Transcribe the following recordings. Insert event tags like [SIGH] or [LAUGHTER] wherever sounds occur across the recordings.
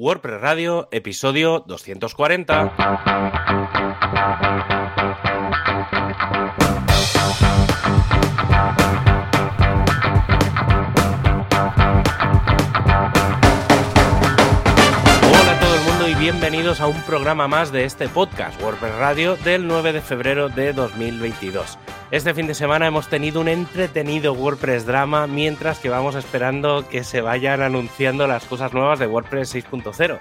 WordPress Radio, episodio 240. Bienvenidos a un programa más de este podcast, WordPress Radio, del 9 de febrero de 2022. Este fin de semana hemos tenido un entretenido WordPress drama mientras que vamos esperando que se vayan anunciando las cosas nuevas de WordPress 6.0.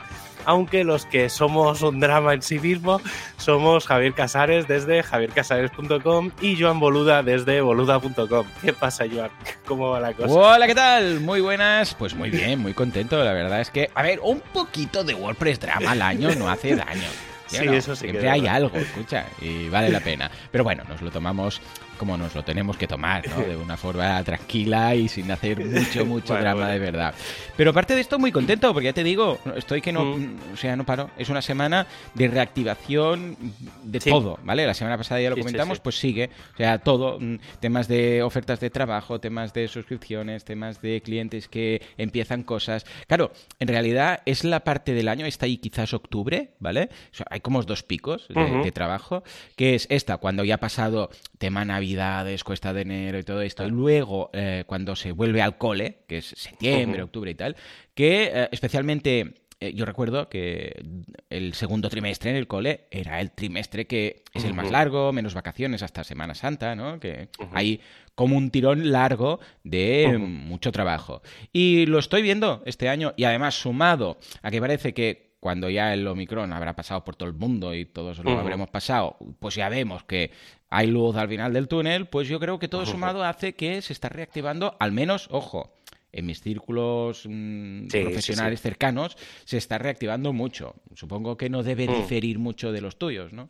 Aunque los que somos un drama en sí mismo somos Javier Casares desde javiercasares.com y Joan Boluda desde boluda.com. ¿Qué pasa, Joan? ¿Cómo va la cosa? Hola, ¿qué tal? Muy buenas. Pues muy bien, muy contento. La verdad es que, a ver, un poquito de WordPress drama al año no hace daño. [LAUGHS] Sí, eso sí. Siempre hay algo, escucha, y vale la pena. Pero bueno, nos lo tomamos como nos lo tenemos que tomar, ¿no? De una forma tranquila y sin hacer [LAUGHS] mucho, mucho drama de verdad. Pero aparte de esto, muy contento, porque ya te digo, estoy que no, mm. o sea, no paro. Es una semana de reactivación de todo, ¿vale? La semana pasada ya lo comentamos, pues sigue. O sea, todo, mm, temas de ofertas de trabajo, temas de suscripciones, temas de clientes que empiezan cosas. Claro, en realidad es la parte del año, está ahí quizás octubre, ¿vale? O sea, hay como dos picos de, trabajo, que es esta, cuando ya ha pasado tema navidades, cuesta de enero y todo esto, y luego eh, cuando se vuelve al cole, que es septiembre, octubre y tal, que eh, especialmente eh, yo recuerdo que el segundo trimestre en el cole era el trimestre que es el más largo, menos vacaciones hasta Semana Santa, ¿no? Que hay como un tirón largo de mucho trabajo. Y lo estoy viendo este año y además sumado a que parece que cuando ya el Omicron habrá pasado por todo el mundo y todos lo habremos pasado, pues ya vemos que hay luz al final del túnel, pues yo creo que todo sumado hace que se está reactivando, al menos, ojo, en mis círculos mm, profesionales cercanos, se está reactivando mucho. Supongo que no debe mm. diferir mucho de los tuyos, ¿no?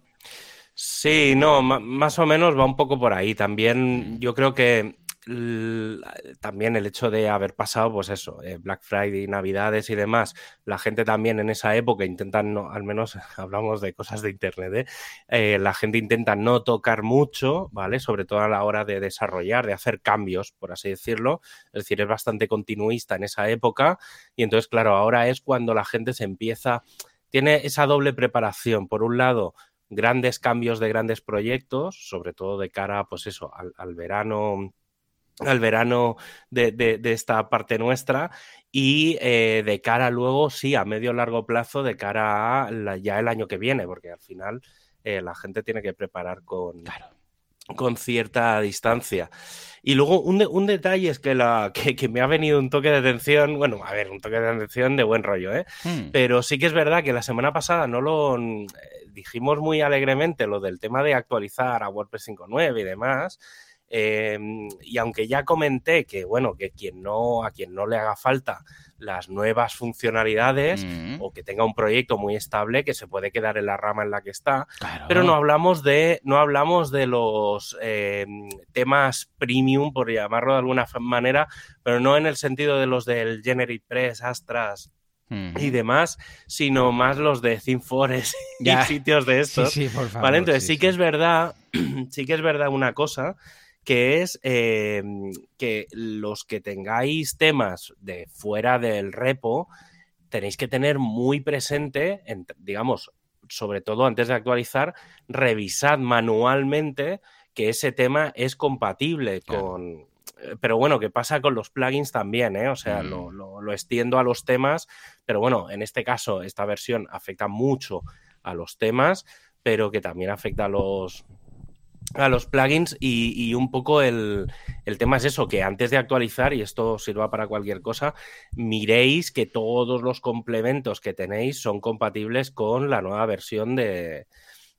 Sí, no, más o menos va un poco por ahí. También mm. yo creo que también el hecho de haber pasado, pues eso, eh, Black Friday, Navidades y demás, la gente también en esa época intenta, no, al menos [LAUGHS] hablamos de cosas de Internet, ¿eh? Eh, la gente intenta no tocar mucho, ¿vale? Sobre todo a la hora de desarrollar, de hacer cambios, por así decirlo. Es decir, es bastante continuista en esa época y entonces, claro, ahora es cuando la gente se empieza, tiene esa doble preparación. Por un lado, grandes cambios de grandes proyectos, sobre todo de cara, pues eso, al verano al verano de, esta parte nuestra y eh, de cara luego, sí, a medio largo plazo, de cara a ya el año que viene, porque al final eh, la gente tiene que preparar con, con cierta distancia. Y luego un, detalle es que, la, que, me ha venido un toque de atención, bueno, a ver, un toque de atención de buen rollo, ¿eh? Hmm. Pero sí que es verdad que la semana pasada no lo eh, dijimos muy alegremente, lo del tema de actualizar a WordPress 5.9 y demás. Em, y aunque ya comenté que, bueno, que quien no, a quien no le haga falta las nuevas funcionalidades mm. o que tenga un proyecto muy estable que se puede quedar en la rama en la que está, pero no hablamos de, no hablamos de los em, temas premium, por llamarlo de alguna manera, pero no en el sentido de los del Generate Press, Astras, y demás, sino más los de ThemeForest y sitios de [LAUGHS] estos. Sí, por favor, ¿Vale? Entonces sí, que es verdad, [CLEARS THROAT] sí que es verdad una cosa, que es em, que los que tengáis temas de fuera del repo, tenéis que tener muy presente, digamos, sobre todo antes de actualizar, revisad manualmente que ese tema es compatible con... Eh, pero bueno, ¿qué pasa con los plugins también, ¿eh? O sea, lo, mm. lo extiendo a los temas, pero bueno, en este caso esta versión afecta mucho a los temas, pero que también afecta a los, a los plugins y, un poco el, tema es eso, que antes de actualizar, y esto sirva para cualquier cosa, miréis que todos los complementos que tenéis son compatibles con la nueva versión de,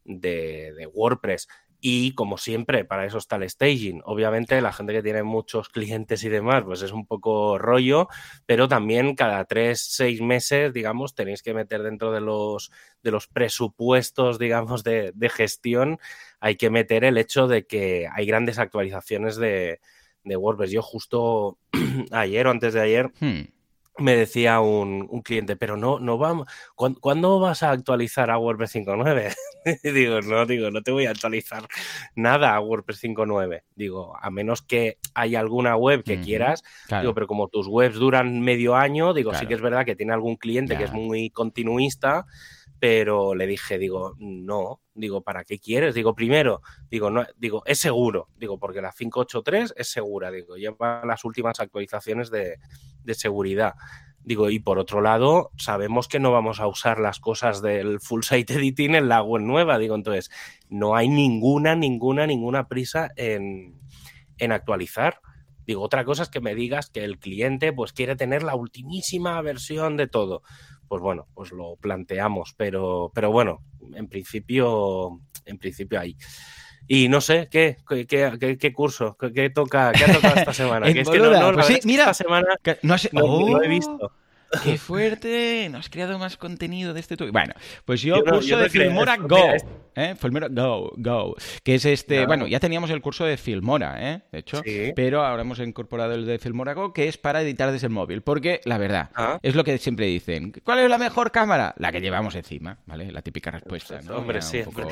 de WordPress. Y como siempre, para eso está el staging. Obviamente, la gente que tiene muchos clientes y demás, pues es un poco rollo, pero también cada tres, seis meses, digamos, tenéis que meter dentro de los, de los presupuestos, digamos, de, gestión, hay que meter el hecho de que hay grandes actualizaciones de, de WordPress. Yo justo [CLEARS THROAT] ayer o antes de ayer. Hmm me decía un, cliente, pero no, no vamos, ¿cuándo, vas a actualizar a WordPress 5.9? [LAUGHS] digo, no, digo, no te voy a actualizar nada a WordPress 5.9. Digo, a menos que haya alguna web que quieras, digo, pero como tus webs duran medio año, digo, sí que es verdad que tiene algún cliente que es muy continuista, pero le dije, digo, no, digo, ¿para qué quieres? Digo, primero, digo, no, digo, es seguro, digo, porque la 583 es segura, digo, lleva las últimas actualizaciones de, de seguridad. Digo, y por otro lado, sabemos que no vamos a usar las cosas del full site [LAUGHS] editing en la web nueva. Digo, entonces, no hay ninguna, ninguna, ninguna prisa en, en actualizar. Digo, otra cosa es que me digas que el cliente pues quiere tener la ultimísima versión de todo pues bueno, pues lo planteamos, pero, pero bueno, en principio, en principio ahí. Y no sé, ¿qué, qué, qué, curso? ¿Qué, toca, ¿Qué ha tocado esta [LAUGHS] semana? que es que no, pues sí, mira, esta semana no, lo he visto. ¡Qué fuerte! No has creado más contenido de este Bueno, pues yo, curso de Filmora Go. ¿eh? Filmora Go, Go. Que es este. Bueno, ya teníamos el curso de Filmora, ¿eh? De hecho. Pero ahora hemos incorporado el de Filmora Go, que es para editar desde el móvil. Porque, la verdad, ah. es lo que siempre dicen. ¿Cuál es la mejor cámara? La que llevamos encima, ¿vale? La típica respuesta, ¿no? Hombre, sí. Un poco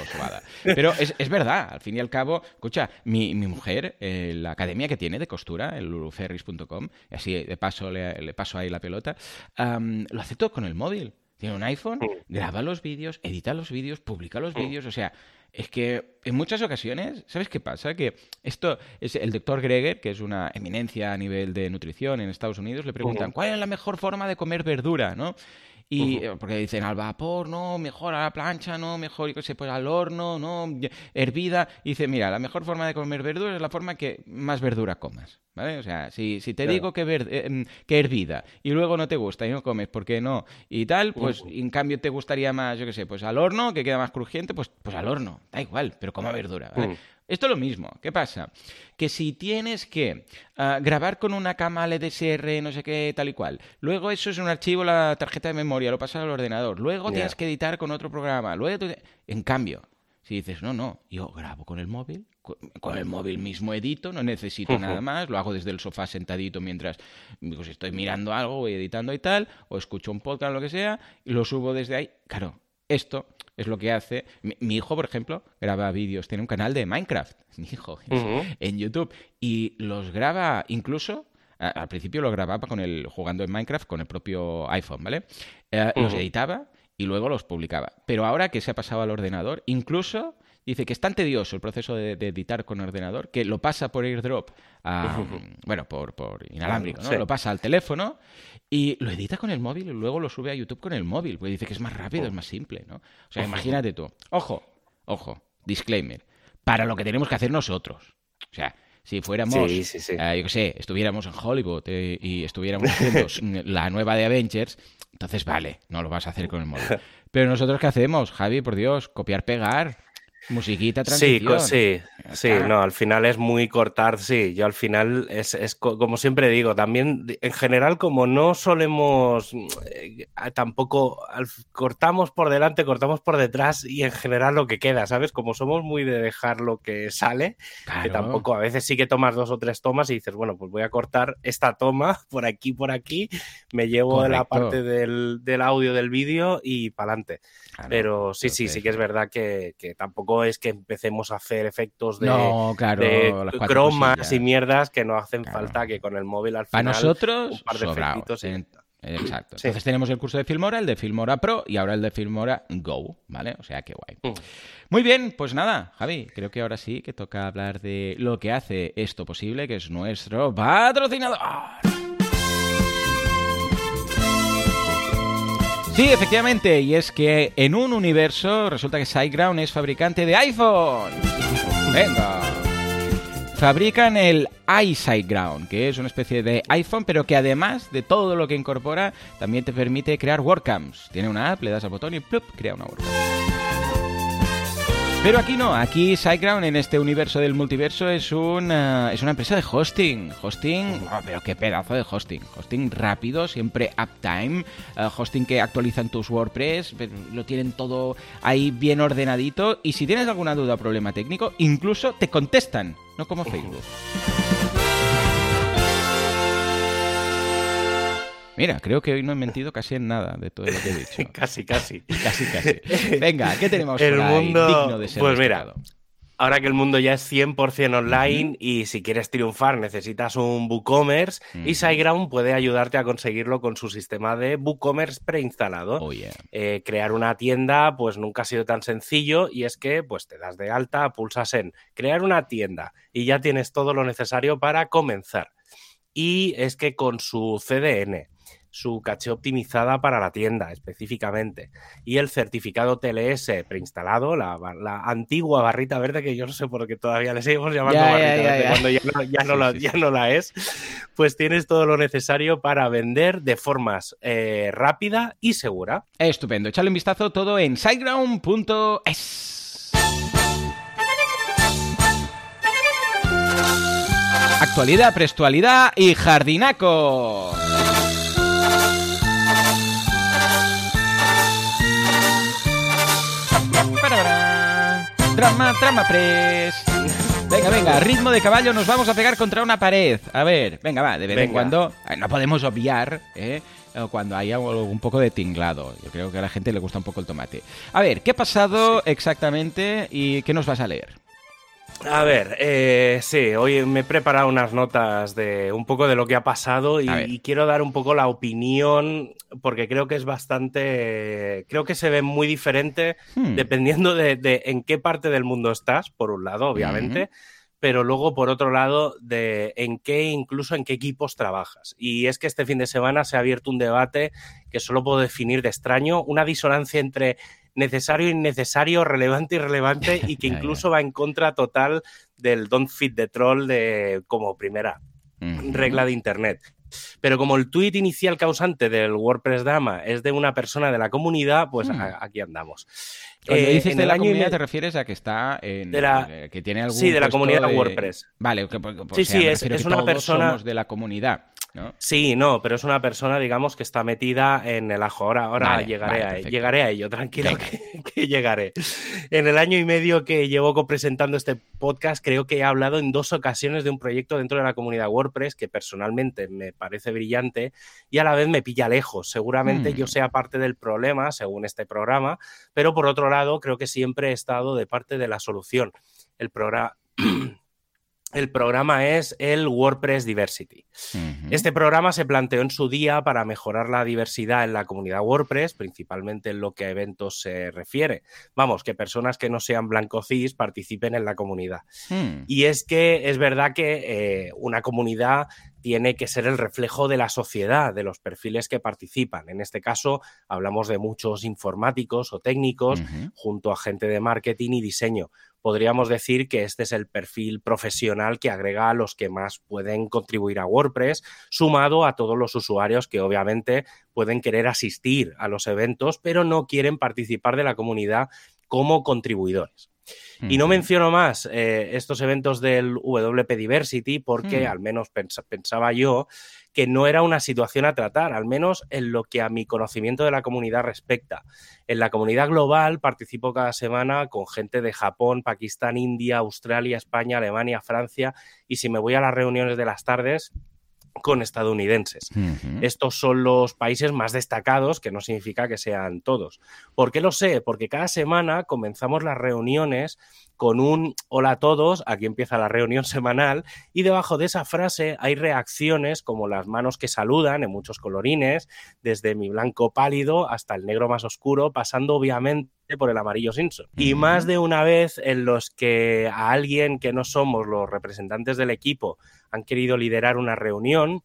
Pero es, es, verdad, al fin y al cabo. Escucha, mi, mi mujer, eh, la academia que tiene de costura, el luruferris.com, así de paso le, le paso ahí la pelota lo hace todo con el móvil. Tiene un iPhone, graba los vídeos, edita los vídeos, publica los vídeos, o sea, es que en muchas ocasiones, ¿sabes qué pasa? Que esto es el doctor Greger, que es una eminencia a nivel de nutrición en Estados Unidos, le preguntan, ¿cuál es la mejor forma de comer verdura? ¿no? Y eh, porque dicen al vapor, no, mejor a la plancha, no, mejor, sé, pues al horno, no, hervida. Y dice, mira, la mejor forma de comer verdura es la forma que más verdura comas. ¿Vale? O sea, si, si te digo que, eh, mm, que hervida y luego no te gusta y no comes porque no y tal, pues en cambio te gustaría más, yo qué sé, pues al horno, que queda más crujiente, pues, pues al horno, da igual, pero coma verdura. ¿vale? Esto es lo mismo. ¿Qué pasa? Que si tienes que ah, grabar con una cámara LDSR, no sé qué, tal y cual, luego eso es un archivo, la tarjeta de memoria, lo pasas al ordenador, luego tienes que editar con otro programa, luego... En cambio, si dices, no, no, yo grabo con el móvil, con el móvil mismo edito, no necesito nada más, lo hago desde el sofá sentadito mientras pues, estoy mirando algo, voy editando y tal, o escucho un podcast, lo que sea, y lo subo desde ahí. Claro, esto es lo que hace. Mi, hijo, por ejemplo, graba vídeos, tiene un canal de Minecraft, [LAUGHS] mi hijo, en YouTube, y los graba incluso. al principio lo grababa con el, jugando en Minecraft con el propio iPhone, ¿vale? Eh, los editaba y luego los publicaba. Pero ahora que se ha pasado al ordenador, incluso dice que es tan tedioso el proceso de, editar con ordenador que lo pasa por airdrop, a, bueno, por, por inalámbrico, ¿no? Lo pasa al teléfono y lo edita con el móvil y luego lo sube a YouTube con el móvil, porque dice que es más rápido, es más simple, ¿no? O sea, imagínate tú. Ojo, ojo, disclaimer. Para lo que tenemos que hacer nosotros. O sea, si fuéramos, eh, yo qué sé, estuviéramos en Hollywood eh, y estuviéramos haciendo [LAUGHS] la nueva de Avengers, entonces vale, no lo vas a hacer con el móvil. [LAUGHS] Pero nosotros, ¿qué hacemos, Javi? Por Dios, copiar, pegar. Musiquita, transición. Sí, sí, sí, no, al final es muy cortar, sí, yo al final es, es, como siempre digo, también en general como no solemos, eh, tampoco cortamos por delante, cortamos por detrás y en general lo que queda, ¿sabes? Como somos muy de dejar lo que sale, que tampoco a veces sí que tomas dos o tres tomas y dices, bueno, pues voy a cortar esta toma [LAUGHS] por aquí, por aquí, me llevo la parte del, del audio del vídeo y para adelante. Pero sí, sí, sí que es verdad que, tampoco es que empecemos a hacer efectos de, cromas y mierdas que no hacen falta que con el móvil al final. Para nosotros, un par de Exacto. Entonces tenemos el curso de Filmora, el de Filmora Pro y ahora el de Filmora Go, ¿vale? O sea, qué guay. Mm. Muy bien, pues nada, Javi, creo que ahora sí que toca hablar de lo que hace esto posible, que es nuestro patrocinador. Sí, efectivamente, y es que en un universo resulta que SiteGround es fabricante de iPhone. Venga. Fabrican el iSiteGround, que es una especie de iPhone, pero que además de todo lo que incorpora, también te permite crear WordCamps. Tiene una app, le das al botón y ¡plup! crea una WordCamp. Pero aquí no, aquí SiteGround en este universo del multiverso es una, es una empresa de hosting. Hosting, oh, pero qué pedazo de hosting. Hosting rápido, siempre uptime. Uh, hosting que actualizan tus WordPress, lo tienen todo ahí bien ordenadito. Y si tienes alguna duda o problema técnico, incluso te contestan, no como Facebook. Mira, creo que hoy no he mentido casi en nada de todo lo que he [LAUGHS] dicho. casi, casi. [LAUGHS] casi, casi. Venga, ¿qué tenemos el por ahí mundo... digno de ser Pues mira, ahora que el mundo ya es 100% online y si quieres triunfar necesitas un WooCommerce Ujú. y SiteGround puede ayudarte a conseguirlo con su sistema de WooCommerce preinstalado. Oh, yeah. Eh, crear una tienda pues nunca ha sido tan sencillo y es que pues te das de alta, pulsas en crear una tienda y ya tienes todo lo necesario para comenzar. Y es que con su CDN, su caché optimizada para la tienda específicamente y el certificado TLS preinstalado, la, la antigua barrita verde que yo no sé por qué todavía le seguimos llamando Ya, barrita ya, verde cuando ya no, ya no Sí, la, sí, ya no la es, pues tienes todo lo necesario para vender de formas eh, rápida y segura. Estupendo. Echadle un vistazo todo en siteground.es. Actualidad, prestualidad y jardinaco. Trama, trama press. Venga, venga, ritmo de caballo, nos vamos a pegar contra una pared. A ver, venga, va, de vez en cuando. eh, No podemos obviar, ¿eh? Cuando haya un poco de tinglado. Yo creo que a la gente le gusta un poco el tomate. A ver, ¿qué ha pasado exactamente y qué nos vas a leer? A ver, eh, sí, hoy me he preparado unas notas de un poco de lo que ha pasado y, quiero dar un poco la opinión porque creo que es bastante, creo que se ve muy diferente Hmm. dependiendo de, de en qué parte del mundo estás, por un lado, obviamente, pero luego por otro lado de en qué, incluso en qué equipos trabajas. Y es que este fin de semana se ha abierto un debate que solo puedo definir de extraño, una disonancia entre necesario, innecesario, relevante, irrelevante [LAUGHS] y que incluso va en contra total del don't fit the troll de como primera regla de Internet. Pero como el tuit inicial causante del WordPress Dama es de una persona de la comunidad, pues Hmm. a- aquí andamos. Cuando Eh, dices en de el la año y comunidad, me- te refieres a que está en. De la- eh, que tiene algún. Sí, de la comunidad de- WordPress. Vale, que, pues, Sí, sea, sí, es- que una persona- somos de la comunidad, ¿no? Sí, no, pero es una persona, digamos, que está metida en el ajo. Ahora, ahora Vale, llegaré, vale, a, llegaré a ello, tranquilo que, [LAUGHS] que llegaré. En el año y medio que llevo presentando este podcast, creo que he hablado en dos ocasiones de un proyecto dentro de la comunidad WordPress que personalmente me parece brillante y a la vez me pilla lejos. Seguramente yo sea parte del problema, según este programa, pero por otro lado, creo que siempre he estado de parte de la solución. El programa. [CLEARS THROAT] El programa es el WordPress Diversity. Este programa se planteó en su día para mejorar la diversidad en la comunidad WordPress, principalmente en lo que a eventos se refiere. Vamos, que personas que no sean blancocis participen en la comunidad. Hmm. Y es que es verdad que eh, una comunidad tiene que ser el reflejo de la sociedad, de los perfiles que participan. En este caso, hablamos de muchos informáticos o técnicos junto a gente de marketing y diseño. Podríamos decir que este es el perfil profesional que agrega a los que más pueden contribuir a WordPress, sumado a todos los usuarios que obviamente pueden querer asistir a los eventos, pero no quieren participar de la comunidad como contribuidores. Y no menciono más eh, estos eventos del WP Diversity porque Hmm. al menos pens- pensaba yo que no era una situación a tratar, al menos en lo que a mi conocimiento de la comunidad respecta. En la comunidad global participo cada semana con gente de Japón, Pakistán, India, Australia, España, Alemania, Francia y si me voy a las reuniones de las tardes con estadounidenses. Estos son los países más destacados, que no significa que sean todos. ¿Por qué lo sé? Porque cada semana comenzamos las reuniones con un hola a todos, aquí empieza la reunión [LAUGHS] semanal, y debajo de esa frase hay reacciones como las manos que saludan en muchos colorines, desde mi blanco pálido hasta el negro más oscuro, pasando obviamente por el amarillo Simpson. Y más de una vez en los que a alguien que no somos los representantes del equipo han querido liderar una reunión,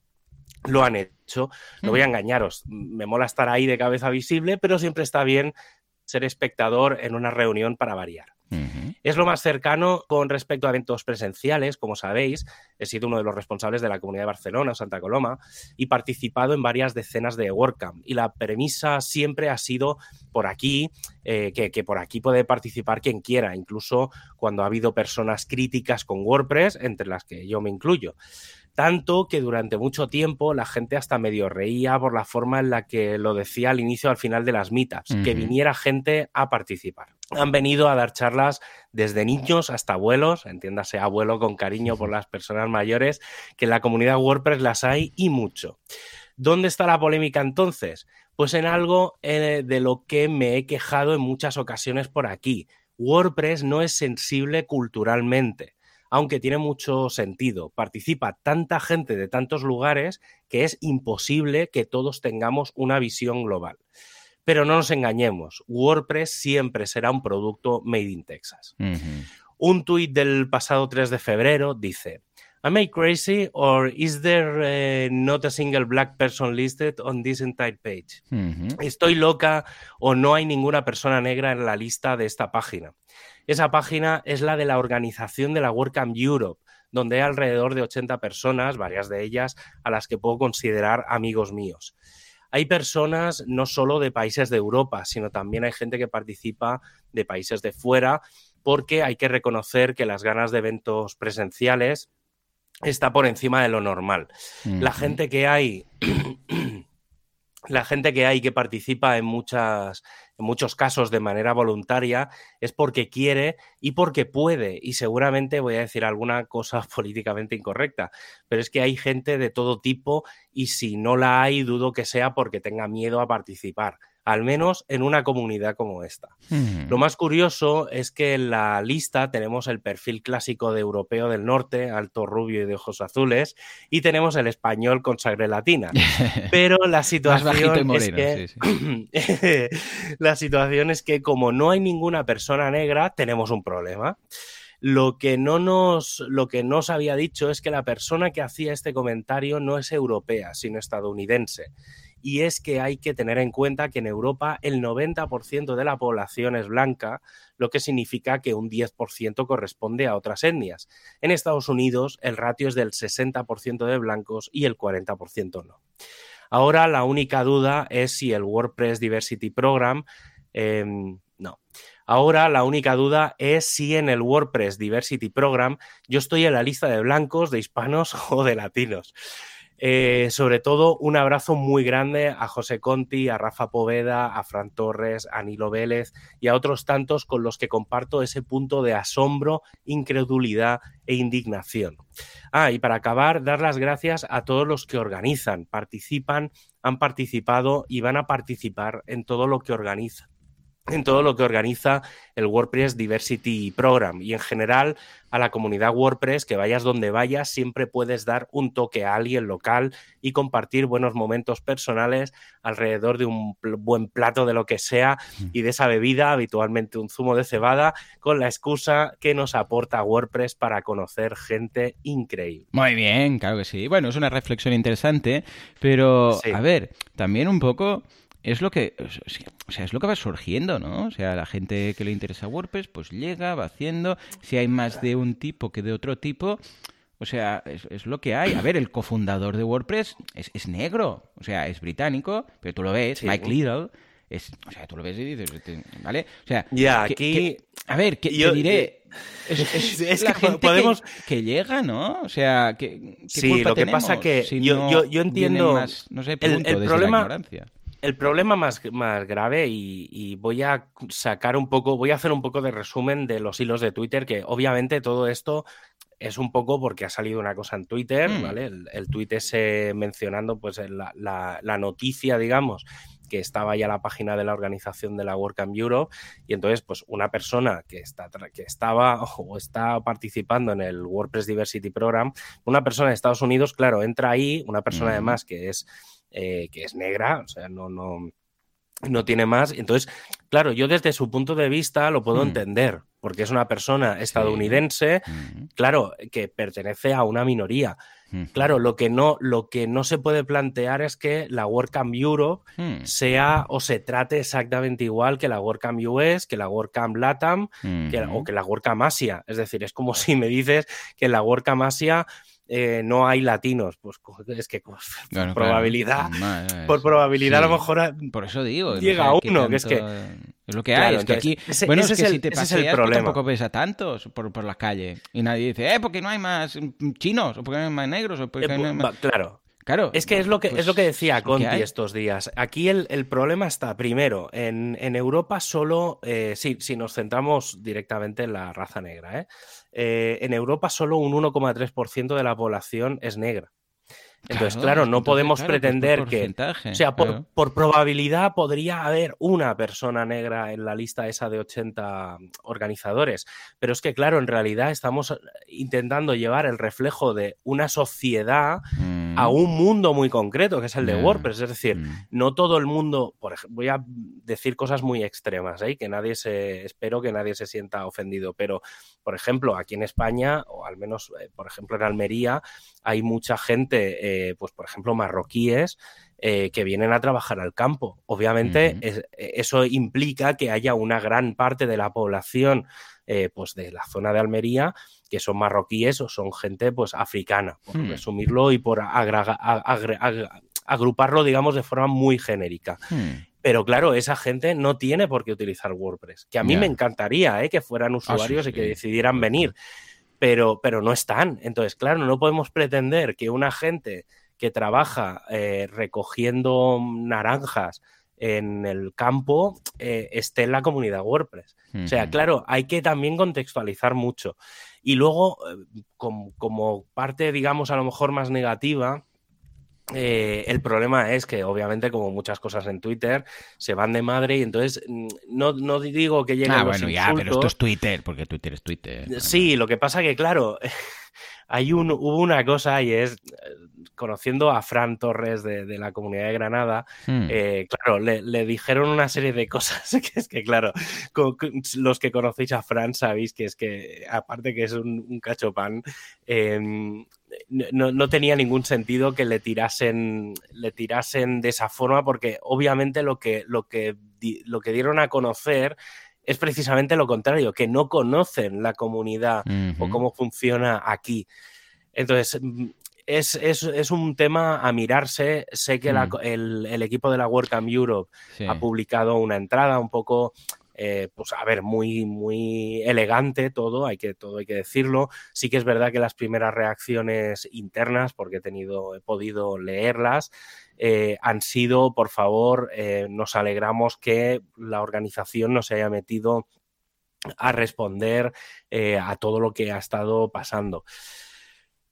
lo han hecho. No voy a engañaros, me mola estar ahí de cabeza visible, pero siempre está bien ser espectador en una reunión para variar. Es lo más cercano con respecto a eventos presenciales, como sabéis. He sido uno de los responsables de la Comunidad de Barcelona Santa Coloma y participado en varias decenas de WordCamp. Y la premisa siempre ha sido por aquí, eh, que, que por aquí puede participar quien quiera, incluso cuando ha habido personas críticas con WordPress, entre las que yo me incluyo. Tanto que durante mucho tiempo la gente hasta medio reía por la forma en la que lo decía al inicio al final de las meetups, que Ujú. viniera gente a participar. Han venido a dar charlas desde niños hasta abuelos, entiéndase abuelo con cariño por las personas mayores, que en la comunidad WordPress las hay y mucho. ¿Dónde está la polémica entonces? Pues en algo eh, de lo que me he quejado en muchas ocasiones por aquí. WordPress no es sensible culturalmente, aunque tiene mucho sentido. Participa tanta gente de tantos lugares que es imposible que todos tengamos una visión global. Pero no nos engañemos, WordPress siempre será un producto made in Texas. Un tuit del pasado 3 de febrero dice, Am I crazy or is there uh, not a single black person listed on this entire page? ¿Estoy loca o no hay ninguna persona negra en la lista de esta página? Esa página es la de la organización de la WordCamp Europe, donde hay alrededor de 80 personas, varias de ellas a las que puedo considerar amigos míos. Hay personas no solo de países de Europa, sino también hay gente que participa de países de fuera, porque hay que reconocer que las ganas de eventos presenciales está por encima de lo normal. La gente que hay, [CLEARS THROAT] la gente que hay que participa en muchas, en muchos casos de manera voluntaria es porque quiere y porque puede. Y seguramente voy a decir alguna cosa [LAUGHS] políticamente incorrecta, pero es que hay gente de todo tipo y si no la hay, dudo que sea porque tenga miedo a participar al menos en una comunidad como esta. Lo más curioso es que en la lista tenemos el perfil clásico de europeo del norte, alto rubio y de ojos azules, y tenemos el español con sangre latina. [LAUGHS] Pero la situación es que [LAUGHS] la situación es que como no hay ninguna persona negra, tenemos un problema. Lo que no nos, lo que nos había dicho es que la persona que hacía este comentario no es europea, sino estadounidense y es que hay que tener en cuenta que en Europa el 90% de la población es blanca, lo que significa que un 10% corresponde a otras etnias. En Estados Unidos el ratio es del 60% de blancos y el 40% no. Ahora la única duda es si el WordPress Diversity Program... Em, no. Ahora la única duda es si en el WordPress Diversity Program yo estoy en la lista de blancos, de hispanos [LAUGHS] o de latinos. Eh, sobre todo, un abrazo muy grande a José Conti, a Rafa Poveda, a Fran Torres, a Nilo Vélez y a otros tantos con los que comparto ese punto de asombro, incredulidad e indignación. Ah, y para acabar, dar las gracias a todos los que organizan, participan, han participado y van a participar en todo lo que organizan en todo lo que organiza el WordPress Diversity Program y en general a la comunidad WordPress, que vayas donde vayas, siempre puedes dar un toque a alguien local y compartir buenos momentos personales alrededor de un buen plato de lo que sea y de esa bebida, habitualmente un zumo de cebada, con la excusa que nos aporta WordPress para conocer gente increíble. Muy bien, claro que sí. Bueno, es una reflexión interesante, pero a ver, también un poco es lo que o sea es lo que va surgiendo no o sea la gente que le interesa WordPress pues llega va haciendo si hay más de un tipo que de otro tipo o sea es, lo que hay a ver el cofundador de WordPress es, negro o sea es británico pero tú lo ves Mike Little es, o sea, tú lo ves y dices, ¿vale? O sea, ya, aquí... a ver, ¿qué te diré? Es, [LAUGHS] la que gente podemos... que, llega, ¿no? O sea, que, sí, lo que pasa que yo, yo, entiendo... no sé, el, problema... La ignorancia el problema más, más grave, y, voy a sacar un poco, voy a hacer un poco de resumen de los hilos de Twitter, que obviamente todo esto es un poco porque ha salido una cosa en Twitter, mm. ¿vale? El, el tweet ese mencionando pues la, la, noticia, digamos, que estaba ya la página de la organización de la WordCamp Europe y entonces pues una persona que, está, que estaba [LAUGHS] o está participando en el WordPress Diversity Program, una persona de Estados Unidos, claro, entra ahí, una persona además que es eh, que es negra, o sea, no, no, no tiene más. Entonces, claro, yo desde su punto de vista lo puedo mm. entender, porque es una persona estadounidense, mm. claro, que pertenece a una minoría. Mm. Claro, lo que, no, lo que no se puede plantear es que la WordCamp Europe sea o se trate exactamente igual que la WordCamp US, que la WordCamp LATAM o que la WordCamp Asia. Es decir, es como [LAUGHS] si me dices que la WordCamp Asia eh, no hay latinos. Pues es que [LAUGHS] por probabilidad, por probabilidad a lo mejor por eso digo, llega uno, que es que es lo que hay, es que aquí bueno, es, que si te paseas pues tampoco ves a tantos por, por las calles y nadie dice, "Eh, porque no hay más chinos o porque no hay más negros o porque no hay más... Claro, Claro. Es que es lo que, es lo que pues, decía Conti estos días. Aquí el, problema está, primero, en, Europa solo, eh, sí, si nos centramos directamente en la raza negra, ¿eh? Eh, en Europa solo un 1,3% de la población es negra. Entonces, claro, no podemos pretender que... O sea, por, probabilidad podría haber una persona negra en la lista esa de 80 organizadores. Pero es que, claro, en realidad estamos intentando llevar el reflejo de una sociedad a mm. un mundo muy concreto, que es el de WordPress. Es decir, mm. no todo el mundo... Por ejemplo, voy a decir cosas muy extremas, ¿eh? que nadie se... Espero que nadie se sienta ofendido, pero, por ejemplo, aquí en España, o al menos, eh, por ejemplo, en Almería, hay mucha gente, eh, pues por ejemplo, marroquíes, eh, que vienen a trabajar al campo. Obviamente, eso implica que haya una gran parte de la población pues de la zona de Almería que son marroquíes o son gente pues africana, por hmm. resumirlo y por agruparlo, digamos, de forma muy genérica. Hmm. Pero claro, esa gente no tiene por qué utilizar WordPress. Que a mí me encantaría que fueran ah, usuarios y que decidieran venir pero, pero no están. Entonces, claro, no podemos pretender que una gente que trabaja eh, recogiendo naranjas en el campo eh, esté en la comunidad WordPress. O sea, claro, hay que también contextualizar mucho. Y luego, eh, como, parte, digamos, a lo mejor más negativa, eh, el problema es que, obviamente, como muchas cosas en Twitter, se van de madre y entonces mm, no, no digo que lleguen ah, bueno, ya, pero esto es Twitter, porque Twitter es Twitter. Sí, lo que pasa que, claro, [LAUGHS] hay un, hubo una cosa y es, conociendo a Fran Torres de, la comunidad de Granada, hmm. eh, claro, le, dijeron una serie de cosas [LAUGHS] que es que, claro, los que conocéis a Fran sabéis que es que, aparte que es un, un cachopán, em, no, tenía ningún sentido que le tirasen, le tirasen de esa forma, porque obviamente lo que, lo que, lo que dieron a conocer es precisamente lo contrario, que no conocen la comunidad o cómo funciona aquí. Entonces, mm, es, un tema a mirarse. Sé que mm. el, equipo de la WordCamp Europe ha publicado una entrada un poco eh, pues a ver, muy, muy elegante todo, hay que, todo hay que decirlo. Sí que es verdad que las primeras reacciones internas, porque he tenido, he podido leerlas, eh, han sido, por favor, eh, nos alegramos que la organización no se haya metido a responder a todo lo que ha estado pasando.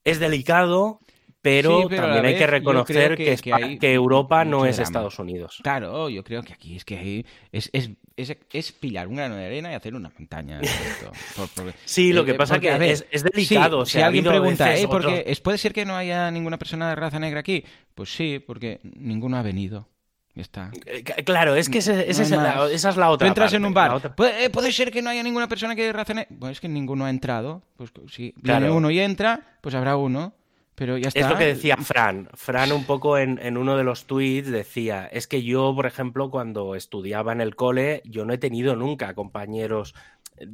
Es delicado, pero, también hay que reconocer que, que, Europa no es Estados Unidos. Claro, yo creo que aquí es que es, es, es, pillar un grano de arena y hacer una montaña. [LAUGHS] sí, lo que eh, pasa que es, es, delicado. si alguien pregunta, ¿eh, porque ¿puede ser que no haya ninguna persona de raza negra aquí? Pues sí, porque ninguno ha venido. Está. Eh, claro, es que esa, es la, otra. Tú entras en un bar. ¿Puede, ¿Puede, ser que no haya ninguna persona que de raza negra. Pues es que ninguno ha entrado. Pues si viene uno y entra, pues habrá uno. Pero ya está. Es lo que decía Fran. Fran un poco en, uno de los tweets decía, es que yo, por ejemplo, cuando estudiaba en el cole, yo no he tenido nunca compañeros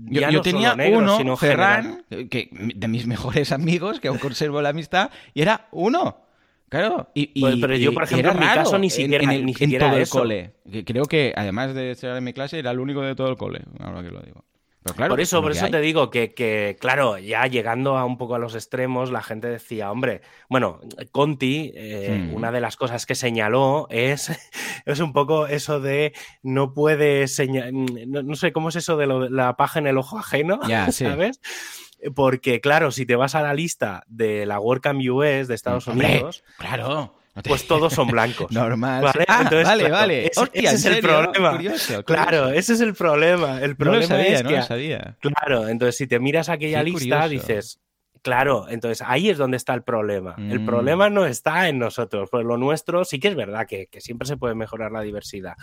yo, tenía uno, sino Ferran, que, de mis [LAUGHS] mejores amigos, que aún conservo la amistad, y era uno. Claro, y, pues, pero yo, por ejemplo, en mi caso ni siquiera, en, ni siquiera todo el cole. Creo que, además de ser en mi clase, era el único de todo el cole, ahora que lo digo por eso, por eso te digo que, claro, ya llegando a un poco a los extremos, la gente decía, hombre, bueno, Conti, eh, una de las cosas que señaló es, [LAUGHS] es un poco eso de no puede señalar, no, sé cómo es eso de, la paja en el ojo ajeno, [LAUGHS] ¿sabes? Porque, claro, si te vas a la lista de la WordCamp US de Estados Unidos. Claro pues todos son blancos. [LAUGHS] Normal. Vale, ah, vale, vale. Ese, es el problema. Claro, ese es el problema. El problema no sabía, es no que, lo sabía. Claro, entonces si te miras aquella lista, dices, Claro, entonces ahí es donde está el problema. El mm. problema no está en nosotros, pues lo nuestro sí que es verdad que, siempre se puede mejorar la diversidad.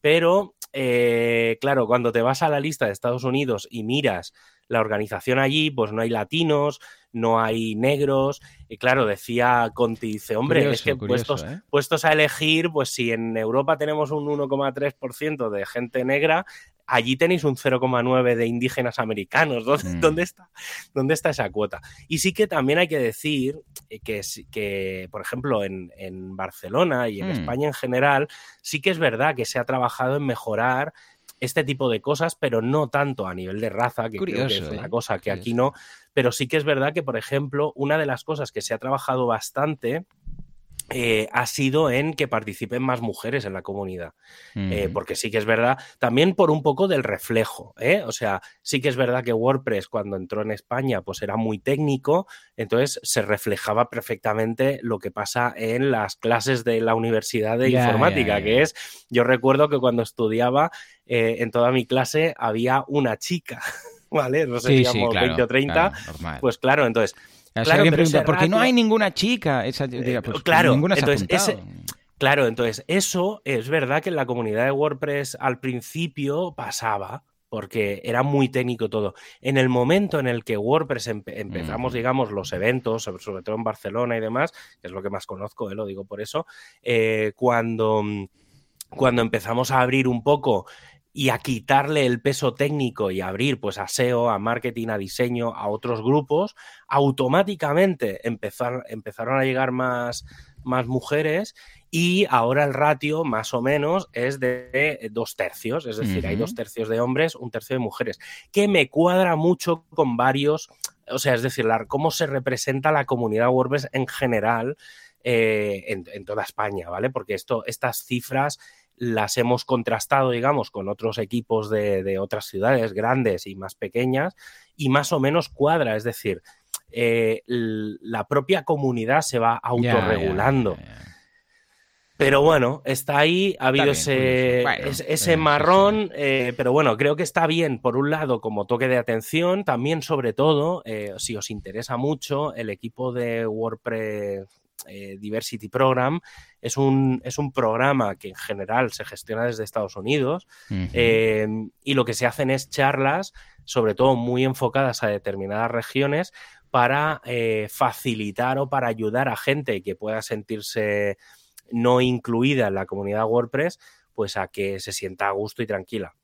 Pero, eh, claro, cuando te vas a la lista de Estados Unidos y miras la organización allí, pues no hay latinos, no hay negros. Y claro, decía Conti, dice, hombre, es que puestos, ¿eh? puestos a elegir, pues si en Europa tenemos un 1,3% de gente negra, allí tenéis un 0,9 de indígenas americanos. [LAUGHS] Mm. ¿Dónde, está, ¿Dónde está esa cuota? Y sí que también hay que decir que, que por ejemplo, en, Barcelona y en mm. España en general, sí que es verdad que se ha trabajado en mejorar este tipo de cosas, pero no tanto a nivel de raza, que creo que es una ¿eh? cosa que aquí no. Pero sí que es verdad que, por ejemplo, una de las cosas que se ha trabajado bastante eh, ha sido en que participen más mujeres en la comunidad. Eh, porque sí que es verdad, también por un poco del reflejo. ¿eh? O sea, sí que es verdad que WordPress cuando entró en España pues era muy técnico, entonces se reflejaba perfectamente lo que pasa en las clases de la Universidad de Informática, que es, yo recuerdo que cuando estudiaba en toda mi clase había una chica. [LAUGHS] ¿Vale? No sé, si digamos 20 o 30. pues claro, entonces Claro, pregunta, ¿por qué no hay ninguna chica? Esa, eh, pues, claro, entonces, claro, entonces eso es verdad que en la comunidad de WordPress al principio pasaba, porque era muy técnico todo. En el momento en el que WordPress empezamos, mm. digamos, los eventos, sobre, todo en Barcelona y demás, que es lo que más conozco, eh, lo digo por eso, eh, cuando, cuando empezamos a abrir un poco y a quitarle el peso técnico y abrir pues a SEO, a marketing, a diseño, a otros grupos, automáticamente empezaron a llegar más, más mujeres y ahora el ratio más o menos es de dos tercios, es decir, hay dos tercios de hombres, un tercio de mujeres, que me cuadra mucho con varios, o sea, es decir, cómo se representa la comunidad WordPress en general eh, en, en, toda España, ¿vale? Porque esto, estas cifras las hemos contrastado, digamos, con otros equipos de, otras ciudades grandes y más pequeñas y más o menos cuadra, es decir, eh, la propia comunidad se va autorregulando. pero bueno, está ahí, ha habido ese, ese, marrón, eh, pero bueno, creo que está bien, por un lado, como toque de atención, también sobre todo, eh, si os interesa mucho, el equipo de WordPress eh, Diversity Program. Es un, es un programa que en general se gestiona desde Estados Unidos eh, y lo que se hacen es charlas, sobre todo muy enfocadas a determinadas regiones, para eh, facilitar o para ayudar a gente que pueda sentirse no incluida en la comunidad WordPress, pues a que se sienta a gusto y tranquila.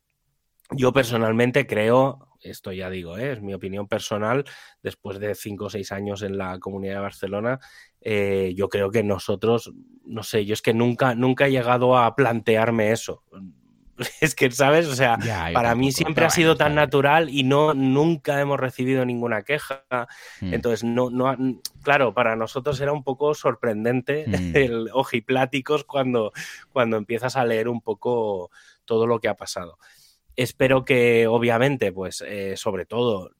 Yo personalmente creo, esto ya digo, es mi opinión personal, después de cinco o seis años en la comunidad de Barcelona, eh, yo creo que nosotros, no sé, yo es que nunca, nunca he llegado a plantearme eso. [LAUGHS] Es que, ¿sabes? O sea, para mí siempre ha sido tan natural y no nunca hemos recibido ninguna queja. Hmm. Entonces, no, no, claro, para nosotros era un poco sorprendente hmm. [LAUGHS] el ojipláticos cuando, cuando empiezas a leer un poco todo lo que ha pasado. Espero que, obviamente, pues, eh, sobre todo,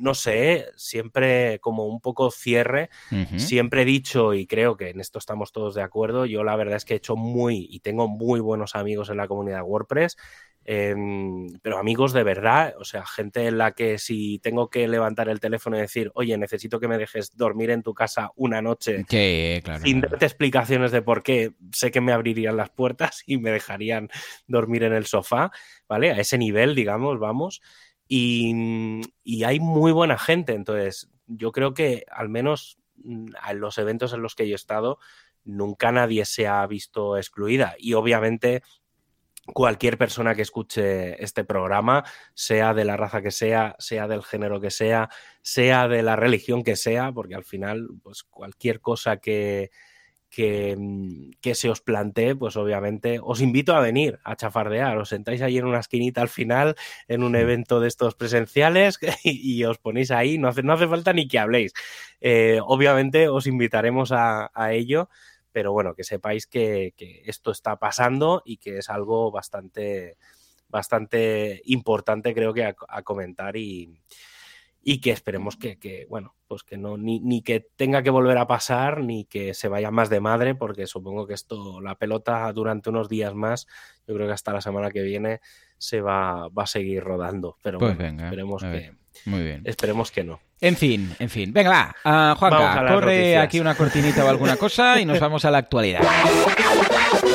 no sé, siempre como un poco cierre, siempre he dicho y creo que en esto estamos todos de acuerdo, yo la verdad es que he hecho muy y tengo muy buenos amigos en la comunidad WordPress, em, pero amigos de verdad, o sea, gente en la que si tengo que levantar el teléfono y decir, oye, necesito que me dejes dormir en tu casa una noche sin darte explicaciones de por qué, sé que me abrirían las puertas [LAUGHS] y me dejarían dormir en el sofá, ¿vale? A ese nivel, digamos, vamos. Mm, y, hay muy buena gente, entonces yo creo que al menos mm, en los eventos en los que yo he estado, nunca nadie se ha visto excluida. Y obviamente cualquier persona que escuche este programa, sea de la raza que sea, sea del género que sea, sea de la religión que sea, porque al final, pues cualquier cosa que, Mm, que, se os plantee, pues obviamente os invito a venir a chafardear. Os sentáis ahí en una esquinita al final, en un evento de estos presenciales [LAUGHS] y, os ponéis ahí. No hace, no hace falta ni que habléis. Eh, obviamente os invitaremos a, ello, pero bueno, que sepáis que, esto está pasando y que es algo bastante, bastante importante, creo que, a comentar y y que esperemos que, bueno, pues que no, ni, ni, que tenga que volver a pasar, ni que se vaya más de madre, porque supongo que esto, la pelota durante unos días más, yo creo que hasta la semana que viene se va, va a seguir rodando. Pero pues bueno, esperemos que. Muy bien. Esperemos que no. En fin, en fin. Venga, va. Uh, Juanca, corre aquí una cortinita o alguna cosa y nos vamos a la actualidad. [LAUGHS]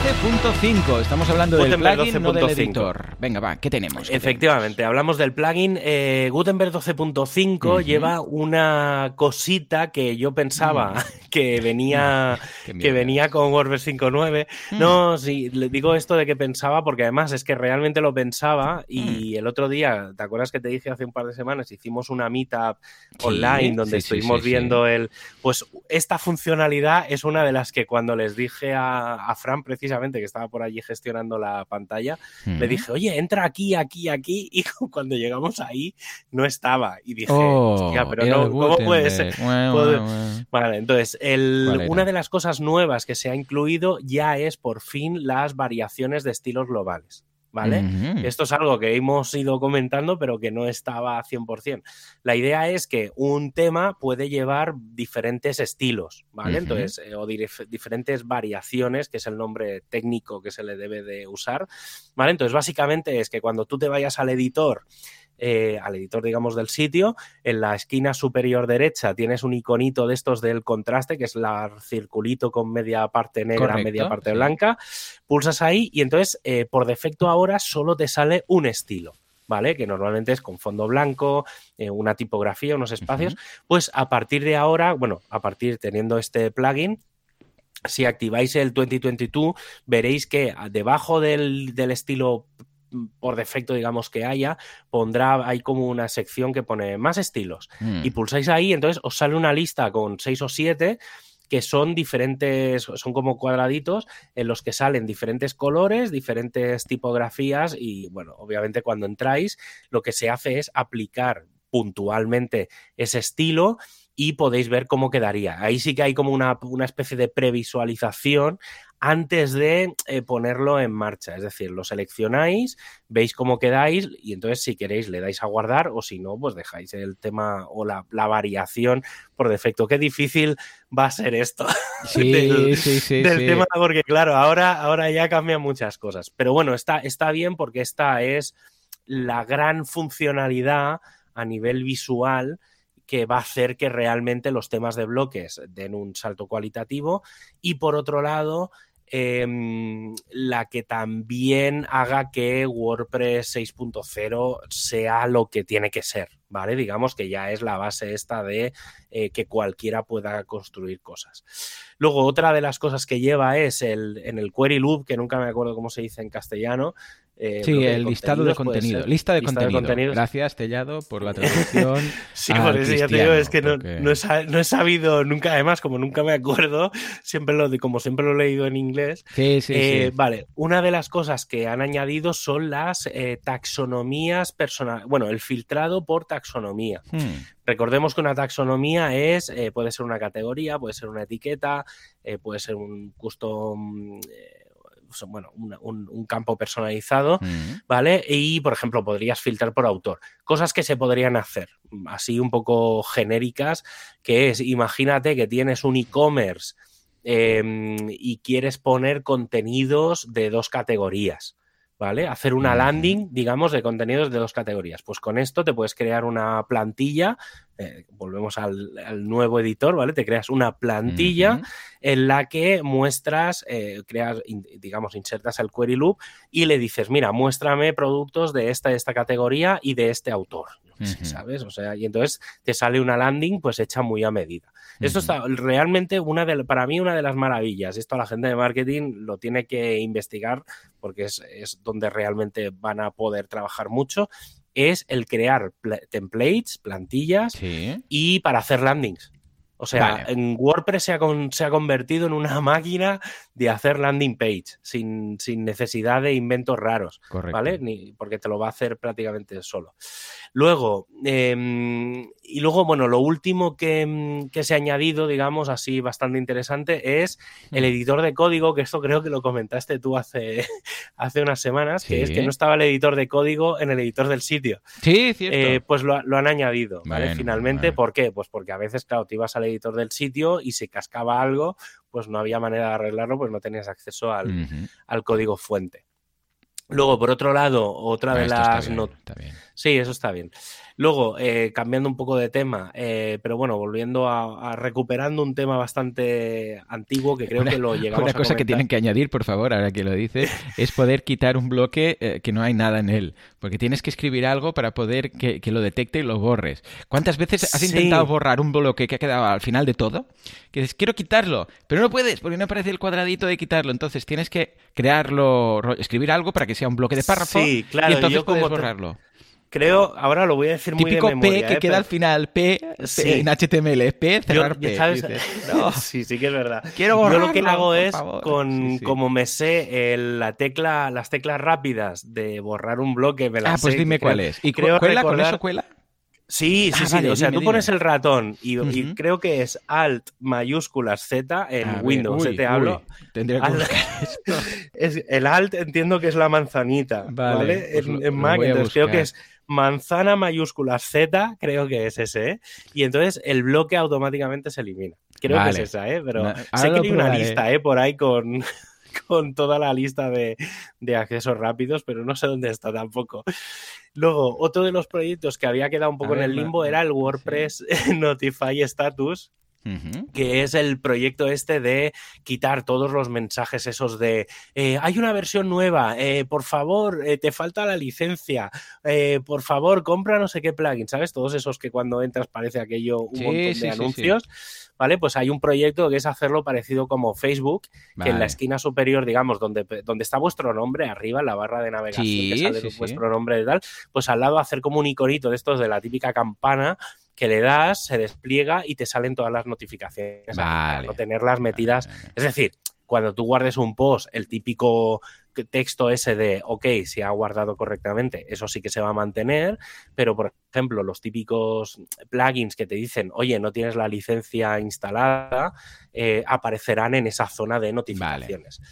12.5. Pues Estamos hablando del plugin, no del editor. Venga, va, ¿qué tenemos? Efectivamente, hablamos del plugin. Eh, Gutenberg 12.5 lleva una cosita que yo pensaba mm. que venía, que venía con WordPress 5.9. Hmm. No, sí, le digo esto de que pensaba porque además es que realmente lo pensaba y hmm. el otro día, ¿te acuerdas que te dije hace un par de semanas? Hicimos una meetup online donde estuvimos viendo el... Pues esta funcionalidad es una de las que cuando les dije a, Fran precisamente, que estaba por allí gestionando la pantalla, le hmm. dije, oye, entra aquí, aquí, aquí [LAUGHS] y cuando llegamos ahí no estaba y dije, oh, hostia, pero no, ¿cómo puede ser? Vale, entonces una de las cosas nuevas que se ha incluido ya es por fin las variaciones de estilos globales. ¿Vale? Esto es algo que hemos ido comentando, pero que no estaba 100%. La idea es que un tema puede llevar diferentes estilos, ¿vale? Entonces, eh, o diferentes variaciones, que es el nombre técnico que se le debe de usar, ¿vale? Entonces, básicamente es que cuando tú te vayas al editor eh, al editor, digamos, del sitio. En la esquina superior derecha tienes un iconito de estos del contraste, que es el circulito con media parte negra, media parte blanca. Pulsas ahí y entonces, eh, por defecto ahora, solo te sale un estilo. ¿vale? Que normalmente es con fondo blanco, eh, una tipografía, unos espacios. Pues a partir de ahora, bueno, a partir teniendo este plugin, si activáis el 2022, veréis que debajo del, del estilo por defecto, digamos, que haya, pondrá, hay como una sección que pone más estilos. Mm. Y pulsáis ahí, entonces os sale una lista con seis o siete que son diferentes, son como cuadraditos en los que salen diferentes colores, diferentes tipografías y, bueno, obviamente cuando entráis, lo que se hace es aplicar puntualmente ese estilo y podéis ver cómo quedaría. Ahí sí que hay como una, una especie de previsualización antes de eh, ponerlo en marcha. Es decir, lo seleccionáis, veis cómo quedáis y entonces si queréis le dais a guardar o si no, pues dejáis el tema o la, variación por defecto. Qué difícil va a ser esto [LAUGHS] sí, del, sí, sí, del tema porque claro, ahora, ahora ya cambian muchas cosas. Pero bueno, está, está bien porque esta es la gran funcionalidad a nivel visual que va a hacer que realmente los temas de bloques den un salto cualitativo y por otro lado Em, la que también haga que WordPress 6.0 sea lo que tiene que ser, ¿vale? Digamos que ya es la base esta de eh, que cualquiera pueda construir cosas. Luego, otra de las cosas que lleva es el, en el query loop, que nunca me acuerdo cómo se dice en castellano, eh, sí, el listado de contenido. Lista de, contenido. Gracias, Tellado, por la traducción. [LAUGHS] sí, por eso ya te digo, es que no, he, sabido nunca, además, como nunca me acuerdo, siempre lo, como siempre lo he leído en inglés. Sí, sí, eh, Vale, una de las cosas que han añadido son las eh, taxonomías personales. Bueno, el filtrado por taxonomía. Hmm. Recordemos que una taxonomía es, puede ser una categoría, puede ser una etiqueta, puede ser un custom bueno, un, campo personalizado, mm. ¿vale? Y, por ejemplo, podrías filtrar por autor. Cosas que se podrían hacer, así un poco genéricas, que es, imagínate que tienes un e-commerce em, y quieres poner contenidos de dos categorías. ¿vale? Hacer una landing, digamos, de contenidos de dos categorías. Pues con esto te puedes crear una plantilla, eh, volvemos al, nuevo editor, ¿vale? Te creas una plantilla en la que muestras, eh, creas, digamos, insertas el query loop y le dices, mira, muéstrame productos de esta, esta categoría y de este autor, ¿sabes? O sea, y entonces te sale una landing pues hecha muy a medida. Esto está realmente una de, para mí una de las maravillas. Esto la gente de marketing lo tiene que investigar porque es, donde realmente van a poder trabajar mucho. Es el crear templates, plantillas y para hacer landings. O sea, en WordPress se ha, se ha, convertido en una [LAUGHS] máquina de hacer landing page sin, necesidad de inventos raros. ¿Vale? Ni, porque te lo va a hacer prácticamente solo. Luego, em, y luego, bueno, lo último que, se ha añadido, digamos, así bastante interesante, es el editor de código, que esto creo que lo comentaste tú hace, [LAUGHS] hace unas semanas, que es que no estaba el editor de código en el editor del sitio. Sí, cierto. Eh, pues lo, han añadido, ¿vale? Finalmente, ¿por qué? Pues porque a veces, claro, te ibas al editor del sitio y se cascaba algo, pues no había manera de arreglarlo, pues no tenías acceso al, al código fuente. Luego, por otro lado, otra de las Sí, eso está bien. Luego, eh, cambiando un poco de tema, eh, pero bueno, volviendo a, recuperando un tema bastante antiguo que creo que lo [LAUGHS] llegamos Una cosa que tienen que añadir, por favor, ahora que lo dices, es poder quitar un bloque eh, que no hay nada en él. Porque tienes que escribir algo para poder que, lo detecte y lo borres. ¿Cuántas veces has intentado borrar un bloque que ha quedado al final de todo? Que dices, quiero quitarlo, pero no puedes porque no aparece el cuadradito de quitarlo. Entonces tienes que crearlo, escribir algo para que sea un bloque de párrafo sí, claro, y entonces puedes borrarlo creo, ahora lo voy a decir muy de memoria. P que ¿eh? queda al final, P, en HTML, P, cerrar P. [LAUGHS] Sí, sí que es verdad. Quiero Yo lo que hago es, con, como me sé la tecla, las teclas rápidas de borrar un bloque, me las Ah, pues dime cuál es. ¿Y creo cuela con eso cuela? Sí, sí, ah, sí. o sea, tú pones el ratón y, creo que es Alt mayúsculas Z en Windows. ¿eh? te hablo. tendría que [LAUGHS] es, el Alt entiendo que es la manzanita, ¿vale? Pues en, Mac, entonces creo que es manzana mayúsculas Z, creo que es ese, ¿eh? Y entonces el bloque automáticamente se elimina. Creo que es esa, ¿eh? Pero sé que hay una lista, ¿eh? Por ahí con, [LAUGHS] con toda la lista de, de accesos rápidos, pero no sé dónde está tampoco. Luego, otro de los proyectos que había quedado un poco en el limbo era el WordPress [LAUGHS] Notify Status, que es el proyecto este de quitar todos los mensajes esos de eh, hay una versión nueva, eh, por favor, eh, te falta la licencia, por favor, compra no sé qué plugin, ¿sabes? Todos esos que cuando entras parece aquello un montón de anuncios. ¿vale? Pues hay un proyecto que es hacerlo parecido como Facebook, que en la esquina superior, digamos, donde, donde está vuestro nombre, arriba en la barra de navegación que sale vuestro nombre y tal, pues al lado hacer como un iconito de estos de la típica campana que le das, se despliega y te salen todas las notificaciones. Vale. no tenerlas metidas. Es decir, cuando tú guardes un post, el típico texto ese de, ok, si ha guardado correctamente, eso sí que se va a mantener, pero por ejemplo, los típicos plugins que te dicen, oye, no tienes la licencia instalada, eh, aparecerán en esa zona de notificaciones.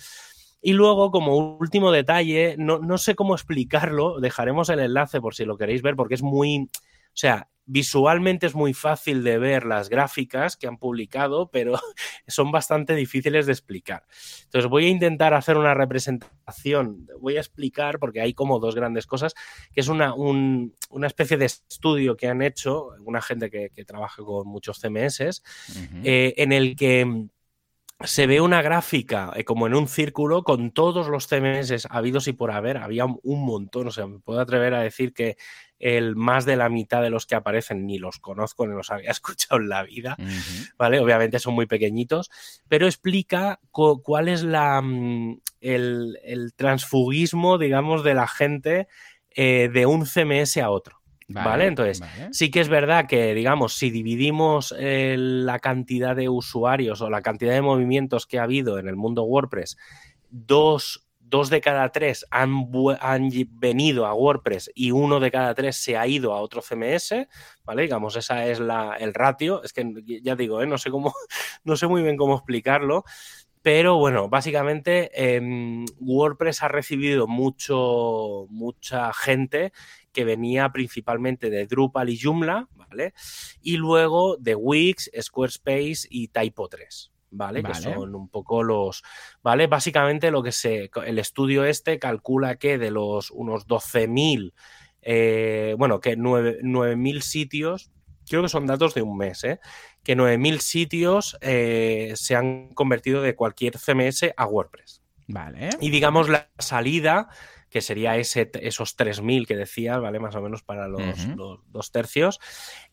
Y luego, como último detalle, no, no sé cómo explicarlo, dejaremos el enlace por si lo queréis ver, porque es muy, o sea, Visualmente es muy fácil de ver las gráficas que han publicado, pero [LAUGHS] son bastante difíciles de explicar. Entonces voy a intentar hacer una representación, voy a explicar, porque hay como dos grandes cosas, que es una, una especie de estudio que han hecho una gente que, trabaja con muchos CMS, eh, en el que se ve una gráfica eh, como en un círculo con todos los CMS habidos y por haber. Había un montón, o sea, me puedo atrever a decir que el más de la mitad de los que aparecen ni los conozco ni los había [LAUGHS] escuchado en la vida, ¿vale? Obviamente son muy pequeñitos, pero explica cuál es la, mm, el, transfugismo, digamos, de la gente eh, de un CMS a otro. Vale, entonces sí que es verdad que, digamos, si dividimos eh, la cantidad de usuarios o la cantidad de movimientos que ha habido en el mundo WordPress, dos dos de cada tres han, han, venido a WordPress y uno de cada tres se ha ido a otro CMS, ¿vale? Digamos, esa es la, el ratio. Es que ya digo, ¿eh? no sé cómo, [LAUGHS] no sé muy bien cómo explicarlo. Pero bueno, básicamente em, WordPress ha recibido mucho, mucha gente que venía principalmente de Drupal y Joomla, ¿vale? Y luego de Wix, Squarespace y Typo 3. ¿Vale? Que son un poco los, ¿vale? Básicamente lo que se, el estudio este calcula que de los unos 12.000, eh, bueno, que 9.000 sitios, creo que son datos de un mes, ¿eh? Que 9.000 sitios eh, se han convertido de cualquier CMS a WordPress. Vale. Y digamos la salida que sería ese, esos 3.000 que decías, ¿vale? Más o menos para los, dos tercios,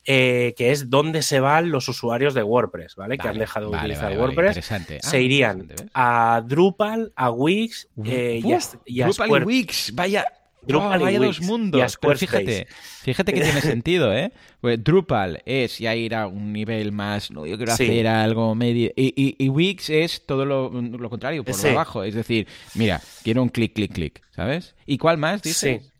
eh, que es donde se van los usuarios de WordPress, ¿vale? que han dejado de utilizar WordPress. se ah, irían a Drupal, a Wix eh, y, a, y Drupal y Wix, vaya, Drupal vaya dos mundos. Pero fíjate, fíjate que tiene [LAUGHS] sentido, ¿eh? Pues Drupal es ya ir a un nivel más, no, yo quiero hacer algo medio. Y, Wix es todo lo, contrario, por abajo. Es decir, mira, quiero un clic, clic, clic, ¿sabes? ¿Y cuál más dices? Sí.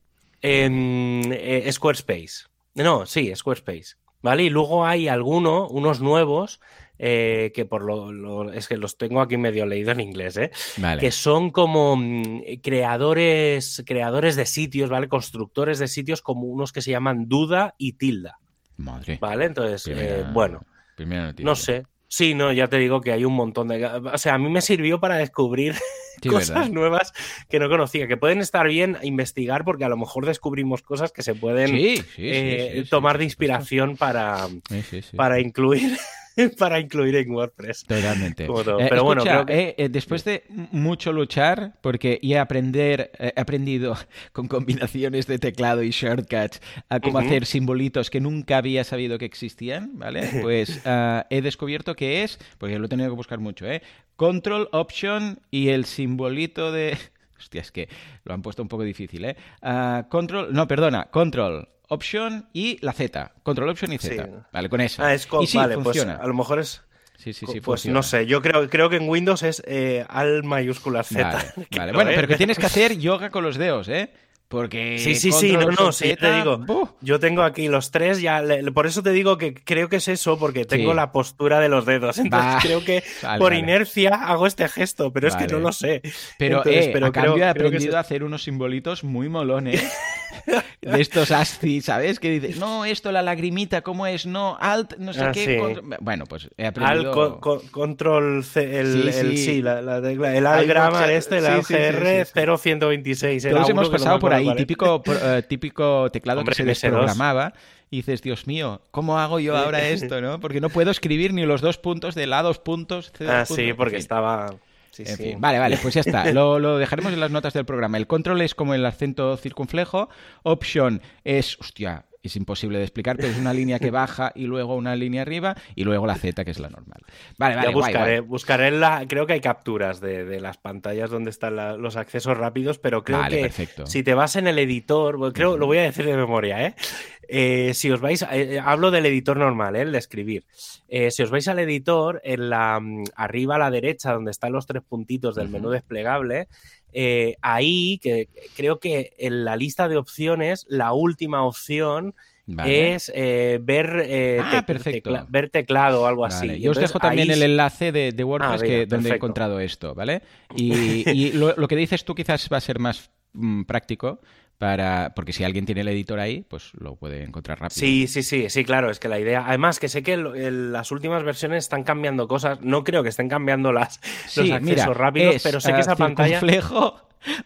Eh, Squarespace. No, sí, Squarespace. ¿Vale? Y luego hay algunos, unos nuevos, eh, que por lo, es que los tengo aquí medio leído en inglés, ¿eh? que son como mm, creadores, creadores de sitios, ¿vale? Constructores de sitios como unos que se llaman Duda y Tilda. Madre. ¿Vale? Entonces, eh, bueno, no sé. Sí, no, ya te digo que hay un montón de... O sea, a mí me sirvió para descubrir [LAUGHS] cosas nuevas que no conocía, que pueden estar bien investigar porque a lo mejor descubrimos cosas que se pueden eh, tomar de inspiración para, para incluir [LAUGHS] [LAUGHS] para incluir en WordPress. Totalmente. Eh, pero bueno, eh, eh, después de mucho luchar, porque he, aprender, he aprendido [LAUGHS] con combinaciones de teclado y shortcuts a cómo hacer simbolitos que nunca había sabido que existían, ¿vale? [LAUGHS] Pues ah, he descubierto que es, porque lo he tenido que buscar mucho, ¿eh? Control, Option y el simbolito de... Hostia, es que lo han puesto un poco difícil, ¿eh? Ah, control, no, perdona, Control, Option y la Z. Control Option y Z. Vale, con eso. Ah, es con... vale, pues funciona. Pues a lo mejor es. Sí, sí, sí. Pues no sé, yo creo, creo que en Windows es eh, al mayúscula Z. Vale, [LAUGHS] Bueno, pero que tienes que hacer yoga con los dedos, ¿eh? Porque. Sí, sí, sí, no, no, sí, te digo. Yo tengo aquí los tres, ya. por eso te digo que creo que es eso, porque tengo la postura de los dedos. [LAUGHS] Entonces creo que [LAUGHS] por inercia hago este gesto, pero es que no lo sé. Pero, eh, pero a cambio he aprendido a hacer unos simbolitos muy molones. [LAUGHS] de estos ASCII, ¿sabes? Que dices, no, esto, la lagrimita, ¿cómo es? No, alt, no sé ah, qué. Bueno, pues he aprendido. Alt, control, C, el, sí, el, la, el alt este, el alt GR 0126. Todos hemos pasado por ahí, típico, eh, típico teclado que se desprogramaba. Y dices, Dios mío, ¿cómo hago yo ahora [LAUGHS] esto? ¿no? Porque no puedo escribir ni los dos puntos de la dos puntos. ah, sí, porque estaba Vale, vale, pues ya está. [LAUGHS] Lo, dejaremos en las notas del programa. El control es como el acento circunflejo. Option es, hostia, es imposible de explicar, pero es una línea que baja y luego una línea arriba y luego la Z, que es la normal. Vale, vale, buscaré, buscaré la, creo que hay capturas de, las pantallas donde están los accesos rápidos, pero creo que si te vas en el editor, creo, lo voy a decir de memoria, ¿eh? Eh, si os vais, eh, hablo del editor normal, el de escribir. si os vais al editor, en la mm, arriba a la derecha, donde están los tres puntitos del menú desplegable, ahí que creo que en la lista de opciones, la última opción es ver, ah, ver teclado o algo así. Yo os dejo también el enlace de, WordPress ah, donde he encontrado esto, ¿vale? Y, [LAUGHS] lo, que dices tú quizás va a ser más mm, práctico para porque si alguien tiene el editor ahí, pues lo puede encontrar rápido. Sí, sí, sí, sí, claro, es que la idea, además que sé que las últimas versiones están cambiando cosas, no creo que estén cambiando las los accesos rápidos, pero sé que esa pantalla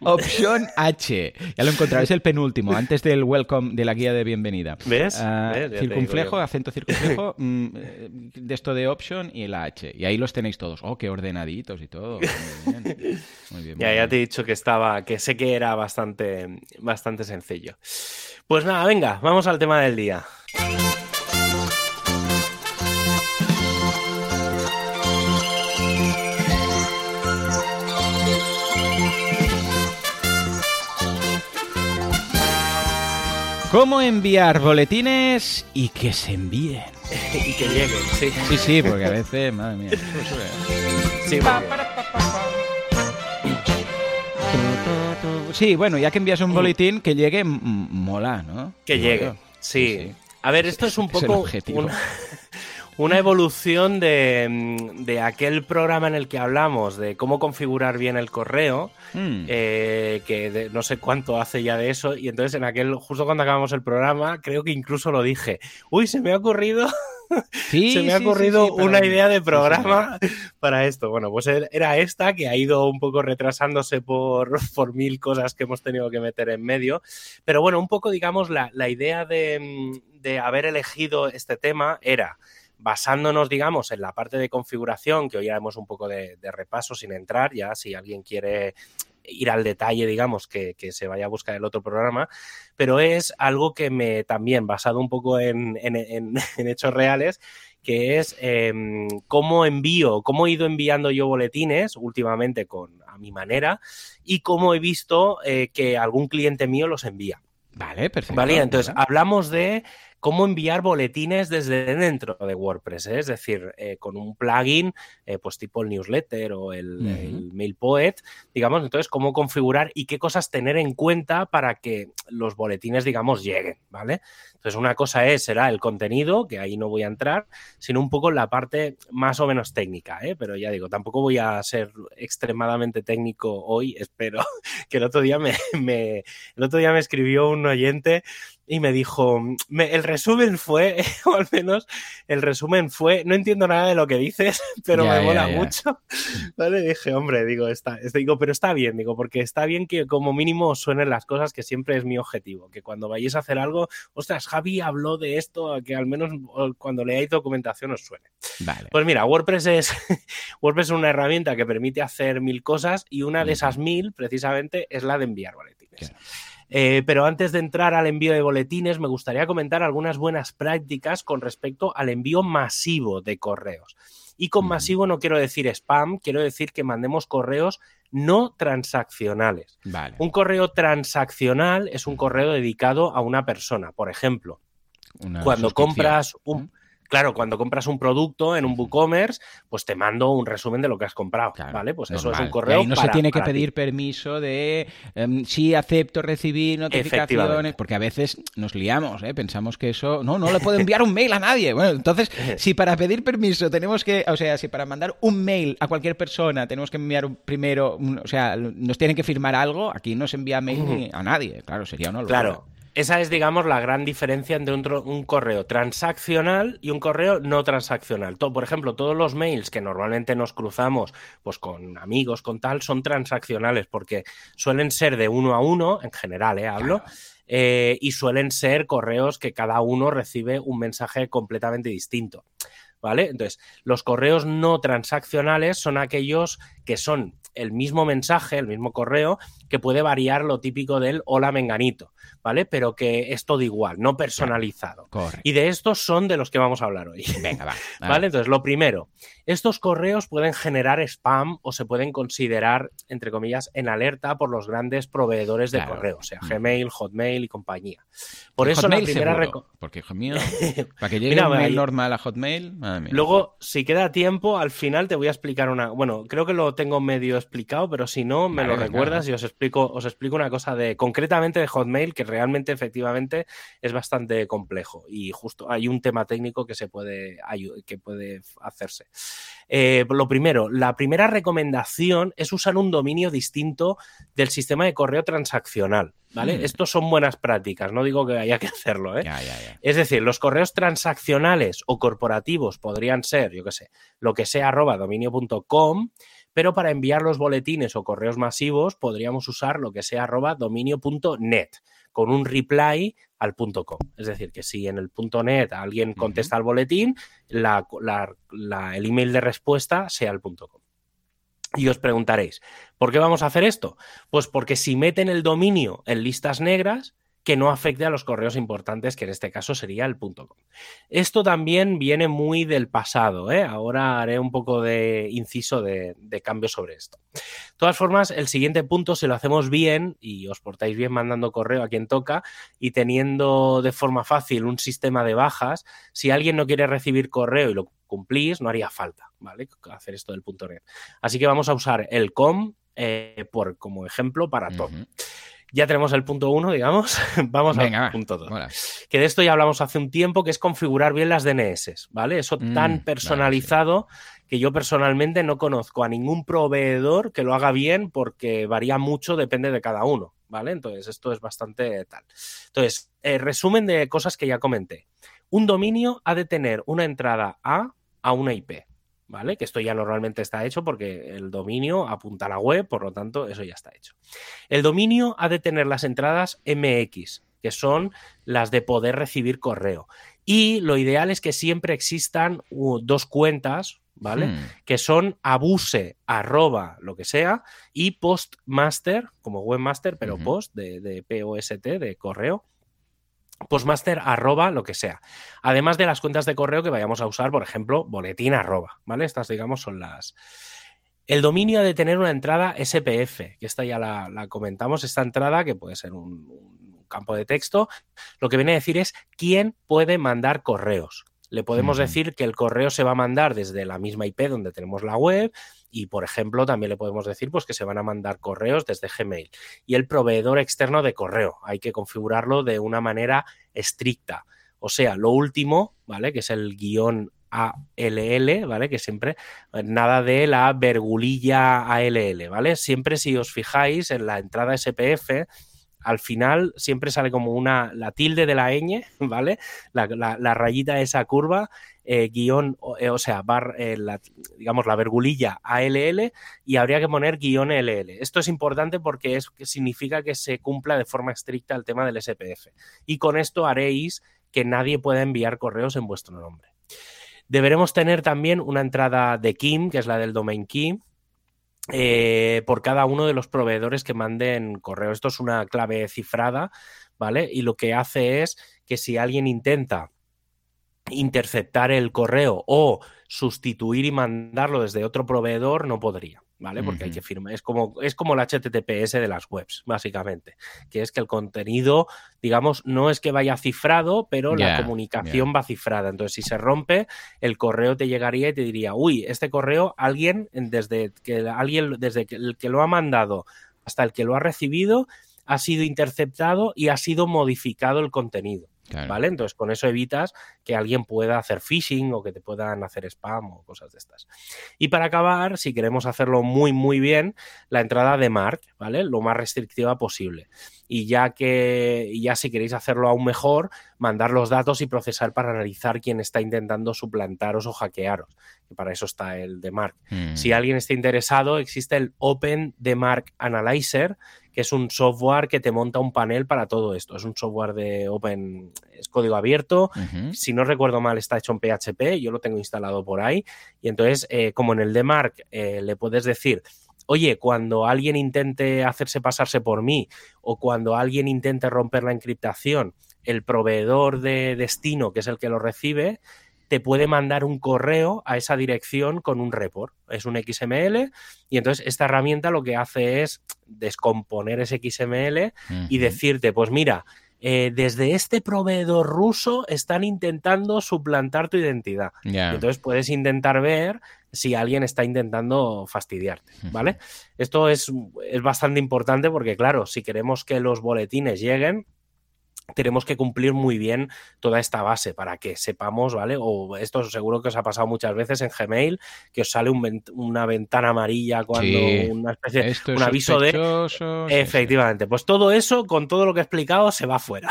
Opción H. Ya lo encontraré, es el penúltimo, antes del welcome, de la guía de bienvenida. ¿Ves? Ah, circunflejo, acento circunflejo, [LAUGHS] mm, eh, de esto de option y el H. Y ahí los tenéis todos. Oh, qué ordenaditos y todo. Muy bien. [LAUGHS] ya, ya te he dicho que estaba, que sé que era bastante, bastante sencillo. Pues nada, venga, vamos al tema del día. ¿Cómo enviar boletines y que se envíen? [LAUGHS] y que lleguen, sí. Sí, sí, porque a veces, madre mía. Sí, sí, bueno, ya que envías un boletín, que llegue, mola, ¿no? Que llegue, sí. A ver, esto es un poco una [LAUGHS] evolución de, aquel programa en el que hablamos de cómo configurar bien el correo, hmm. eh, que no sé cuánto hace ya de eso, y entonces en aquel, justo cuando acabamos el programa, creo que incluso lo dije, uy, se me ha ocurrido... [LAUGHS] se me ha ocurrido una idea de programa [LAUGHS] para esto. Bueno, pues e-, era esta que ha ido un poco retrasándose por, [LAUGHS] por mil cosas que hemos tenido que meter en medio. Pero bueno, un poco, digamos, la, idea de, de haber elegido este tema era basándonos, digamos, en la parte de configuración, que hoy haremos un poco de, repaso sin entrar, ya si alguien quiere ir al detalle, digamos, que, se vaya a buscar el otro programa, pero es algo que me también, basado un poco [LAUGHS] en, hechos reales, que es em, cómo envío, cómo he ido enviando yo boletines últimamente con a mi manera y cómo he visto eh, que algún cliente mío los envía. Vale, perfecto. Vale, entonces hablamos de cómo enviar boletines desde dentro de WordPress, ¿eh? es decir, eh, con un plugin, eh, pues tipo el newsletter o el, el, MailPoet, digamos, entonces cómo configurar y qué cosas tener en cuenta para que los boletines, digamos, lleguen, ¿vale? Entonces, una cosa es, será el contenido, que ahí no voy a entrar, sino un poco la parte más o menos técnica, ¿eh? Pero ya digo, tampoco voy a ser extremadamente técnico hoy, espero [LAUGHS] que el otro día me, el otro día me escribió un oyente y me dijo, el resumen fue, [LAUGHS] o al menos el resumen fue, no entiendo nada de lo que dices, [LAUGHS] pero me mola mucho. [LAUGHS] ¿Vale? Dije, hombre, digo, está, digo, pero está bien, digo, porque está bien que como mínimo suenen las cosas, que siempre es mi objetivo, que cuando vayáis a hacer algo, ostras, Javi habló de esto, que al menos cuando leáis documentación os suene. Vale. Pues mira, WordPress es, WordPress es una herramienta que permite hacer mil cosas y una de esas mil, precisamente, es la de enviar boletines. Eh, pero antes de entrar al envío de boletines, me gustaría comentar algunas buenas prácticas con respecto al envío masivo de correos. Y con masivo no quiero decir spam, quiero decir que mandemos correos no transaccionales. Un correo transaccional es un correo dedicado a una persona. Por ejemplo, cuando compras un, Claro, cuando compras un producto en un WooCommerce, pues te mando un resumen de lo que has comprado, ¿vale? Pues eso es un correo. Y no se tiene que pedir permiso de em, si acepto recibir notificaciones, porque a veces nos liamos, ¿eh? Pensamos que eso. No, no le puedo enviar un mail a nadie. Bueno, entonces, [LAUGHS] si para pedir permiso tenemos que. O sea, si para mandar un mail a cualquier persona tenemos que enviar primero. o sea, nos tienen que firmar algo, aquí no se envía mail a nadie. Claro, sería locura. Claro. Esa es, digamos, la gran diferencia entre un, correo transaccional y un correo no transaccional. por ejemplo, todos los mails que normalmente nos cruzamos pues, con amigos, con tal, son transaccionales porque suelen ser de uno a uno, en general, ¿eh? hablo, eh, y suelen ser correos que cada uno recibe un mensaje completamente distinto. ¿Vale? Entonces, los correos no transaccionales son aquellos que son el mismo mensaje, el mismo correo, que puede variar lo típico del hola menganito, ¿vale? Pero que es todo igual, no personalizado. Y de estos son de los que vamos a hablar hoy. Venga, va. [LAUGHS] ¿Vale? Entonces, lo primero, estos correos pueden generar spam o se pueden considerar, entre comillas, en alerta por los grandes proveedores de correo, o sea, mm. Gmail, Hotmail y compañía. Por eso la primera Porque Hotmail, [LAUGHS] para que llegue un mail normal a Hotmail, Luego, si queda tiempo, al final te voy a explicar una. Bueno, creo que lo tengo medio explicado, pero si no, me lo recuerdas y os explico, os explico una cosa de concretamente de Hotmail que realmente, efectivamente, es bastante complejo. Y justo hay un tema técnico que se puede que puede hacerse. Eh, lo primero, la primera recomendación es usar un dominio distinto del sistema de correo transaccional. ¿Vale? Hmm. Estos son buenas prácticas, no digo que haya que hacerlo, ¿eh? Es decir, los correos transaccionales o corporativos podrían ser, yo qué sé, lo que sea arroba dominio.com, pero para enviar los boletines o correos masivos podríamos usar lo que sea arroba dominio.net con un reply al punto .com. Es decir, que si en el punto .net alguien contesta al boletín, el email de respuesta sea el punto .com. Y os preguntaréis, ¿por qué vamos a hacer esto? Pues porque si meten el dominio en listas negras, que no afecte a los correos importantes, que en este caso sería el .com. Esto también viene muy del pasado, ¿eh? ahora haré un poco de inciso de, cambio sobre esto. De todas formas, el siguiente punto, si lo hacemos bien y os portáis bien mandando correo a quien toca y teniendo de forma fácil un sistema de bajas, si alguien no quiere recibir correo y lo cumplís, no haría falta, ¿vale? Hacer esto del .net. Así que vamos a usar el com eh, por, como ejemplo para todo ya tenemos el punto uno, digamos. [LAUGHS] Vamos al punto dos. Que de esto ya hablamos hace un tiempo, que es configurar bien las DNS, ¿vale? Eso mm, tan personalizado que yo personalmente no conozco a ningún proveedor que lo haga bien porque varía mucho, depende de cada uno, ¿vale? Entonces, esto es bastante tal. Entonces, eh, resumen de cosas que ya comenté. Un dominio ha de tener una entrada A a una IP. ¿Vale? Que esto ya normalmente está hecho porque el dominio apunta a la web, por lo tanto, eso ya está hecho. El dominio ha de tener las entradas MX, que son las de poder recibir correo. Y lo ideal es que siempre existan dos cuentas, ¿vale? Hmm. Que son abuse, arroba, lo que sea, y postmaster, como webmaster, pero post, de, de POST, de correo, postmaster arroba lo que sea. Además de las cuentas de correo que vayamos a usar, por ejemplo, boletín arroba, ¿vale? Estas, digamos, son las... El dominio ha de tener una entrada SPF, que esta ya la, comentamos, esta entrada que puede ser un, campo de texto, lo que viene a decir es quién puede mandar correos. Le podemos decir que el correo se va a mandar desde la misma IP donde tenemos la web, y, por ejemplo, también le podemos decir pues, que se van a mandar correos desde Gmail. Y el proveedor externo de correo, hay que configurarlo de una manera estricta. O sea, lo último, ¿vale? Que es el guion ALL, ¿vale? Que siempre nada de la vergulilla ALL, ¿vale? Siempre si os fijáis en la entrada SPF al final siempre sale como una, la tilde de la ñ, [LAUGHS] ¿vale? La, rayita de esa curva, eh, guion, o, sea, bar, la, digamos, la vergulilla ALL y habría que poner guion LL. Esto es importante porque es, significa que se cumpla de forma estricta el tema del SPF. Y con esto haréis que nadie pueda enviar correos en vuestro nombre. Deberemos tener también una entrada de KIM, que es la del domain key, eh, por cada uno de los proveedores que manden correo. Esto es una clave cifrada, ¿vale? Y lo que hace es que si alguien intenta interceptar el correo o sustituir y mandarlo desde otro proveedor, no podría. ¿Vale? Porque hay que firmar. Es como, es como el HTTPS de las webs, básicamente. Que es que el contenido, digamos, no es que vaya cifrado, pero la comunicación va cifrada. Entonces, si se rompe, el correo te llegaría y te diría, uy, este correo, alguien, desde que alguien, desde que el que lo ha mandado hasta el que lo ha recibido, ha sido interceptado y ha sido modificado el contenido. ¿Vale? Entonces, con eso evitas que alguien pueda hacer phishing o que te puedan hacer spam o cosas de estas. Y para acabar, si queremos hacerlo muy, muy bien, la entrada de Mark, ¿vale? Lo más restrictiva posible. Y ya que, ya si queréis hacerlo aún mejor, mandar los datos y procesar para analizar quién está intentando suplantaros o hackearos. Y para eso está el de Mark. Si mm. alguien está interesado, existe el Open Mark Analyzer, que es un software que te monta un panel para todo esto. Es un software de Open, es código abierto. Si no recuerdo mal, está hecho en PHP, yo lo tengo instalado por ahí. Y entonces, eh, como en el de Mark, eh, le puedes decir, oye, cuando alguien intente hacerse pasarse por mí o cuando alguien intente romper la encriptación, el proveedor de destino, que es el que lo recibe, te puede mandar un correo a esa dirección con un report. Es un XML y entonces esta herramienta lo que hace es descomponer ese XML y decirte, pues mira, eh, desde este proveedor ruso están intentando suplantar tu identidad. Entonces puedes intentar ver si alguien está intentando fastidiarte, ¿vale? Esto es, es bastante importante porque, claro, si queremos que los boletines lleguen, tenemos que cumplir muy bien toda esta base para que sepamos, ¿vale? O esto seguro que os ha pasado muchas veces en Gmail, que os sale una ventana amarilla cuando una especie un aviso de efectivamente, pues todo eso con todo lo que he explicado se va fuera.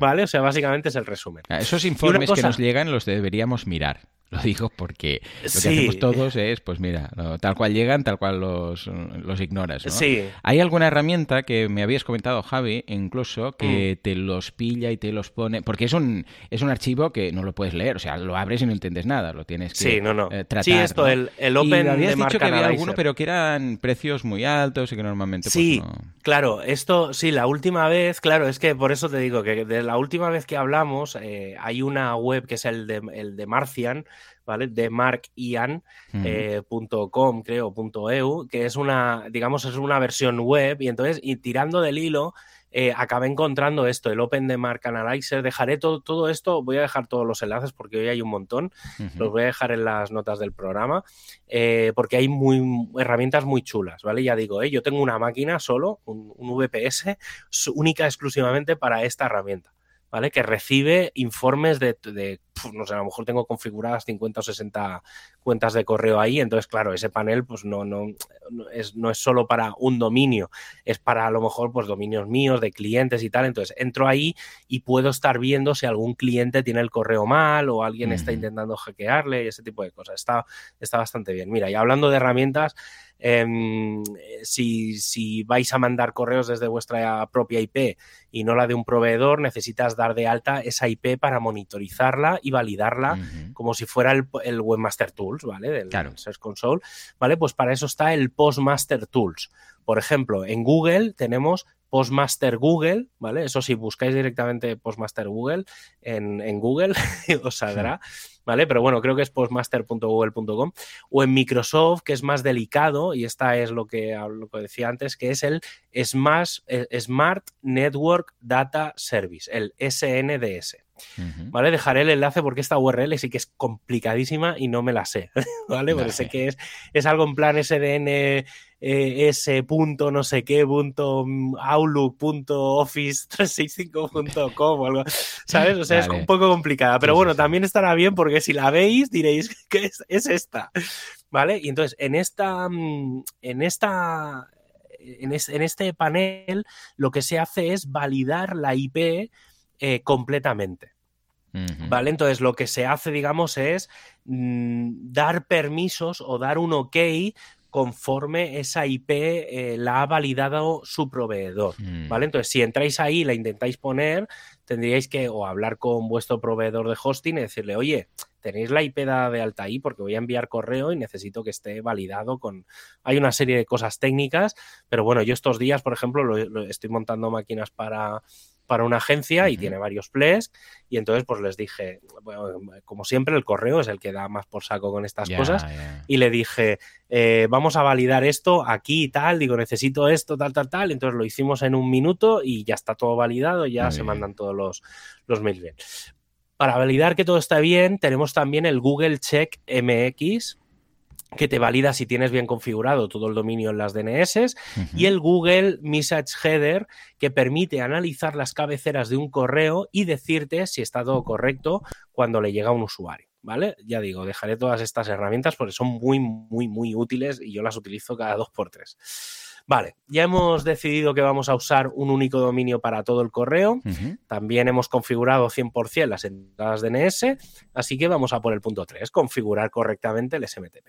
Vale. [LAUGHS] O sea, básicamente es el resumen. Esos informes que nos llegan los deberíamos mirar. Lo digo porque lo que hacemos todos es, pues mira, tal cual llegan, tal cual los, los ignoras. Sí. Hay alguna herramienta que me habías comentado, Javi, incluso, que mm. te los pilla y te los pone. Porque es un, es un archivo que no lo puedes leer, o sea, lo abres y no entiendes nada, lo tienes que sí, no, no. Eh, tratar. Sí, esto, el, el Open. Y habías dicho que había alguno, pero que eran precios muy altos y que normalmente. Pues, sí, no... claro, esto, sí, la última vez, claro, es que por eso te digo que de la última vez que hablamos, eh, hay una web que es el de, el de Marcian ¿vale? De markian.com, eh, creo, .eu, que es una, digamos, es una versión web y entonces, y tirando del hilo, eh, acabé encontrando esto, el Open de Mark Analyzer. Dejaré todo, todo esto, voy a dejar todos los enlaces porque hoy hay un montón, los voy a dejar en las notas del programa, eh, porque hay muy, herramientas muy chulas, ¿vale? Ya digo, yo tengo una máquina solo, un, un VPS, única exclusivamente para esta herramienta. ¿vale? Que recibe informes de, no sé, a lo mejor tengo configuradas 50 o 60 cuentas de correo ahí, entonces, claro, ese panel pues no, no, es, no es solo para un dominio, es para a lo mejor pues dominios míos, de clientes y tal, entonces entro ahí y puedo estar viendo si algún cliente tiene el correo mal o alguien está intentando hackearle y ese tipo de cosas. Está, está bastante bien. Mira, y hablando de herramientas, Em, si, vais a mandar correos desde vuestra propia IP y no la de un proveedor, necesitas dar de alta esa IP para monitorizarla y validarla como si fuera el, Webmaster Tools, ¿vale? Del Search Console, ¿vale? Pues para eso está el Postmaster Tools. Por ejemplo, en Google tenemos Postmaster Google, ¿vale? Eso si buscáis directamente Postmaster Google en, en Google, [LAUGHS] os saldrá. ¿Vale? Pero bueno, creo que es postmaster.google.com o en Microsoft, que es más delicado, y esta es lo que, lo que decía antes, que es el Smart Network Data Service, el SNDS. ¿Vale? Dejaré el enlace porque esta URL sí que es complicadísima y no me la sé, [LAUGHS] ¿vale? Porque sé que es, es algo en plan SDN eh, ese punto no sé qué punto mm, outlook punto office [LAUGHS] 365.com o algo sabes o sea es un poco complicada pero bueno también estará bien porque si la veis diréis [LAUGHS] que es, esta vale y entonces en esta mm, en esta en, este panel lo que se hace es validar la IP eh, completamente. ¿Vale? Entonces lo que se hace, digamos, es mm, dar permisos o dar un ok conforme esa IP eh, la ha validado su proveedor, mm. ¿vale? Entonces, si entráis ahí y la intentáis poner, tendríais que o hablar con vuestro proveedor de hosting y decirle, oye, tenéis la IP dada de alta ahí porque voy a enviar correo y necesito que esté validado con... Hay una serie de cosas técnicas, pero bueno, yo estos días, por ejemplo, lo, estoy montando máquinas para para una agencia y tiene varios plays y entonces pues les dije, como siempre el correo es el que da más por saco con estas cosas. y le dije, eh, vamos a validar esto aquí y tal, digo, necesito esto, tal, tal, tal, entonces lo hicimos en un minuto y ya está todo validado, ya se mandan todos los, los mails bien. Para validar que todo está bien, tenemos también el Google Check MX, que te valida si tienes bien configurado todo el dominio en las DNS, y el Google Message Header, que permite analizar las cabeceras de un correo y decirte si está todo correcto cuando le llega a un usuario. ¿Vale? Ya digo, dejaré todas estas herramientas porque son muy, muy, muy útiles y yo las utilizo cada dos por tres. Vale, ya hemos decidido que vamos a usar un único dominio para todo el correo. También hemos configurado 100% las entradas DNS, así que vamos a por el punto 3, configurar correctamente el SMTP.